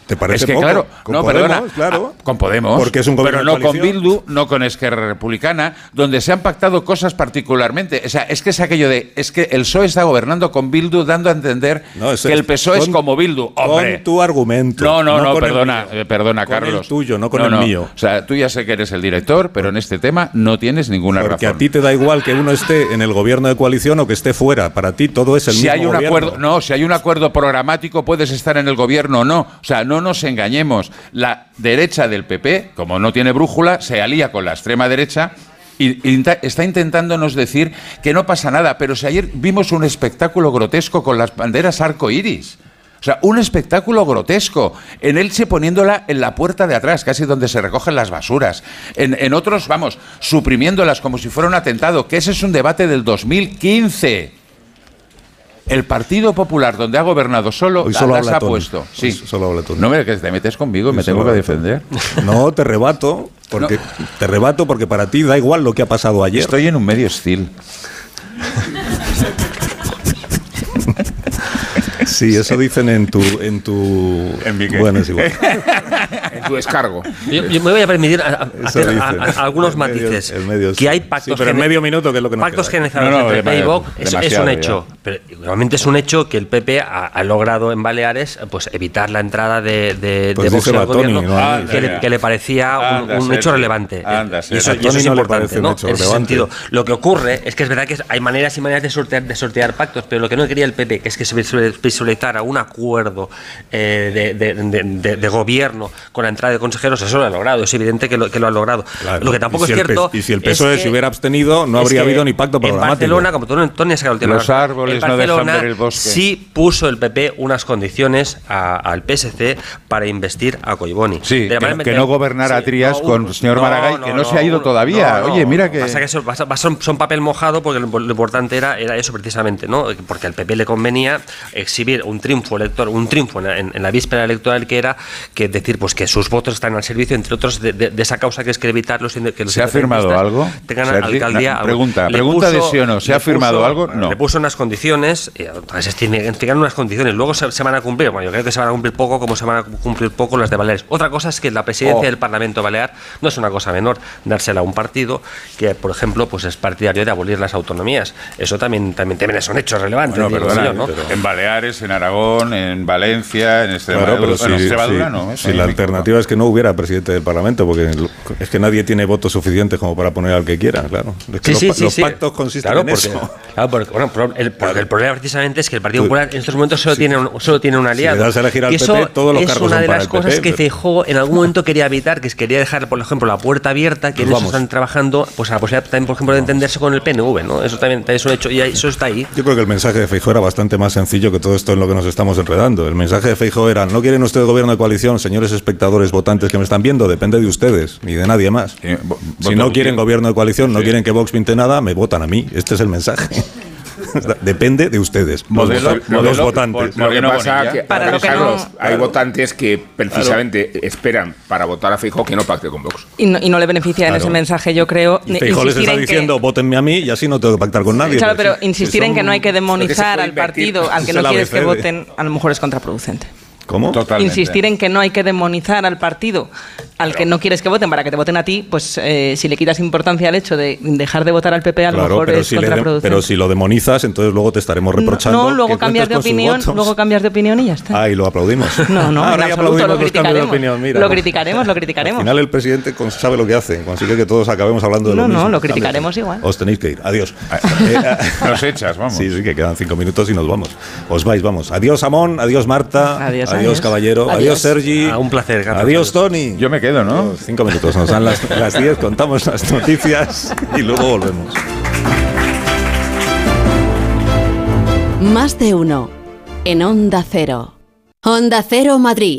¿Te parece es que poco? claro, Con no, Podemos, perdona, claro. ah, con Podemos, Porque es un pero gobierno no de con. Bildu, no con Esquerra Republicana, donde se han pactado cosas particularmente. O sea, es que es aquello de, es que el PSOE está gobernando con Bildu, dando a entender No, que el PSOE es como Bildu. Hombre, Con tu argumento. no, no, no, el perdona, eh, perdona, Con el Carlos. tuyo, no con el mío. O sea, tú ya sé que eres el director, pero en este tema no tienes ninguna Porque razón. a ti te da igual que uno esté en el gobierno de coalición o que esté fuera. Para ti todo es el si mismo hay un gobierno. acuerdo, no, si hay un acuerdo programático puedes estar en el gobierno o no. O sea, no nos engañemos. La derecha del PP, como no tiene brújula, se alía con la extrema derecha y está intentándonos decir que no pasa nada. Pero si ayer vimos un espectáculo grotesco con las banderas arco iris. O sea, un espectáculo grotesco. En Elche poniéndola en la puerta de atrás, casi donde se recogen las basuras. En, en otros, vamos, suprimiéndolas como si fuera un atentado. Que ese es un debate del 2015. El Partido Popular, donde ha gobernado solo, Hoy solo las ha Tony. puesto. Hoy Sí. solo habla. No me que te metes conmigo y me tengo que defender. No, te rebato. Porque te rebato porque para ti da igual lo que ha pasado ayer. Estoy en un medio hostil. Sí, eso dicen en tu en tu ¿En mi qué? bueno es igual. Tu descargo. Yo, yo me voy a permitir a- a- hacer a- a- algunos El medio- matices. el medio sí. que hay pactos, Sí, pero en medio minuto, que es lo que nos pactos queda. generalizados No, no, entre PP y Vox es, es un ya. hecho. Pero igualmente es un hecho que el PP ha, ha logrado en Baleares pues evitar la entrada de, de, Pues de Vox al a Tony, gobierno, no que, le, que le parecía un, Anda, un hecho relevante. Anda, y eso, y eso es importante, ¿no? hecho En ese sentido, lo que ocurre es que es verdad que hay maneras y maneras de sortear, de sortear pactos, pero lo que no quería el PP, que es que se visualizara un acuerdo eh, de, de- de- de- de gobierno con la entrada de consejeros, eso lo ha logrado, es evidente que lo, que lo ha logrado. Claro. Lo que tampoco si es cierto. Y si el es PSOE que- se hubiera abstenido, no es habría habido ni pacto En programático. Barcelona, como Tony, Tony ha sacado el tema, Los árboles en no dejan Barcelona ver el bosque. Sí puso el PP unas condiciones a- al PSC para investir a Coiboni. Sí, que, que no gobernara Sí, Trías no, con el señor no, Maragall, que no, se ha ido todavía. no, no. Oye, mira que. Pasa que eso va a- va a ser- son papel mojado porque lo, lo importante era, era eso precisamente, ¿no? Porque al PP le convenía exhibir un triunfo electoral, un triunfo en, en- en la víspera electoral que era que decir pues que sus votos están al servicio, entre otros, de, de- de esa causa que es que evitar los, inde- que los ¿Se ha firmado algo? Tengan Sergi, alcaldía. na- pregunta, pregunta de puso- sí o no. ¿Se ha firmado puso- algo? No. Le puso unas condiciones eh, significan unas condiciones, luego se, van a cumplir, bueno, yo creo que se van a cumplir poco como se van a cumplir poco las de Baleares. Otra cosa es que la presidencia oh. del Parlamento Balear no es una cosa menor, dársela a un partido que, por ejemplo, pues es partidario de abolir las autonomías. Eso también, también, también son hechos relevantes. En Baleares, en Aragón, en Valencia, en Extremadura, no. Si la alternativa es que no hubiera presidente del Parlamento, porque es que nadie tiene votos suficientes como para poner al que quiera, claro. los, pactos consisten en eso. Claro, porque, bueno, el, el, problema precisamente es que el Partido Popular en estos momentos solo tiene un, solo tiene un aliado. Si le das a elegir al PP, todos los es una de las cosas que Feijóo en algún momento quería evitar, que es quería dejar, por ejemplo, la puerta abierta, que en eso están trabajando, pues a la posibilidad también, por ejemplo, de entenderse con el PNV, ¿no? Eso también, es un hecho y eso está ahí. Yo creo que el mensaje de Feijóo era bastante más sencillo que todo esto en lo que nos estamos enredando. El mensaje de Feijóo era, no quieren ustedes gobierno de coalición, señores espectadores votantes que me están viendo, depende de ustedes, ni de nadie más. si no quieren gobierno de coalición, no quieren que Vox pinte nada, me votan a mí. Este es el mensaje. Depende de ustedes, los, votantes. Lo que pasa que, para hay votantes que precisamente esperan para votar a Feijóo que no pacte con Vox. Y no, le beneficia en ese mensaje, yo creo. Y Feijóo les está diciendo, votenme a mí y así no tengo que pactar con nadie. Claro, pero insistir en que no hay que demonizar al partido al que no quieres que voten, a lo mejor es contraproducente. ¿Cómo? Insistir en que no hay que demonizar al partido al que no quieres que voten para que te voten a ti, pues eh, si le quitas importancia al hecho de dejar de votar al PP, a lo mejor es contraproducente. pero si lo demonizas, entonces luego te estaremos reprochando. No, luego cambias de opinión, luego cambias de opinión y ya está. Ah, y lo aplaudimos. No, no, Ahora absoluto, lo criticaremos. lo criticaremos, lo criticaremos. Al final el presidente sabe lo que hace, consigue que todos acabemos hablando de lo mismo. No, no, lo criticaremos igual. Os tenéis que ir. Adiós. nos echas, vamos. Sí, sí, que quedan cinco minutos y nos vamos. Os vais, vamos. Adiós, Amón. Adiós, Marta. Adiós, adiós, caballero. Adiós, Sergi. Ah, un placer. Adiós, Tony. Yo me quedo, ¿no? Cinco minutos. Nos dan las, las 10, contamos las noticias y luego volvemos. Más de uno. En Onda Cero. Onda Cero Madrid.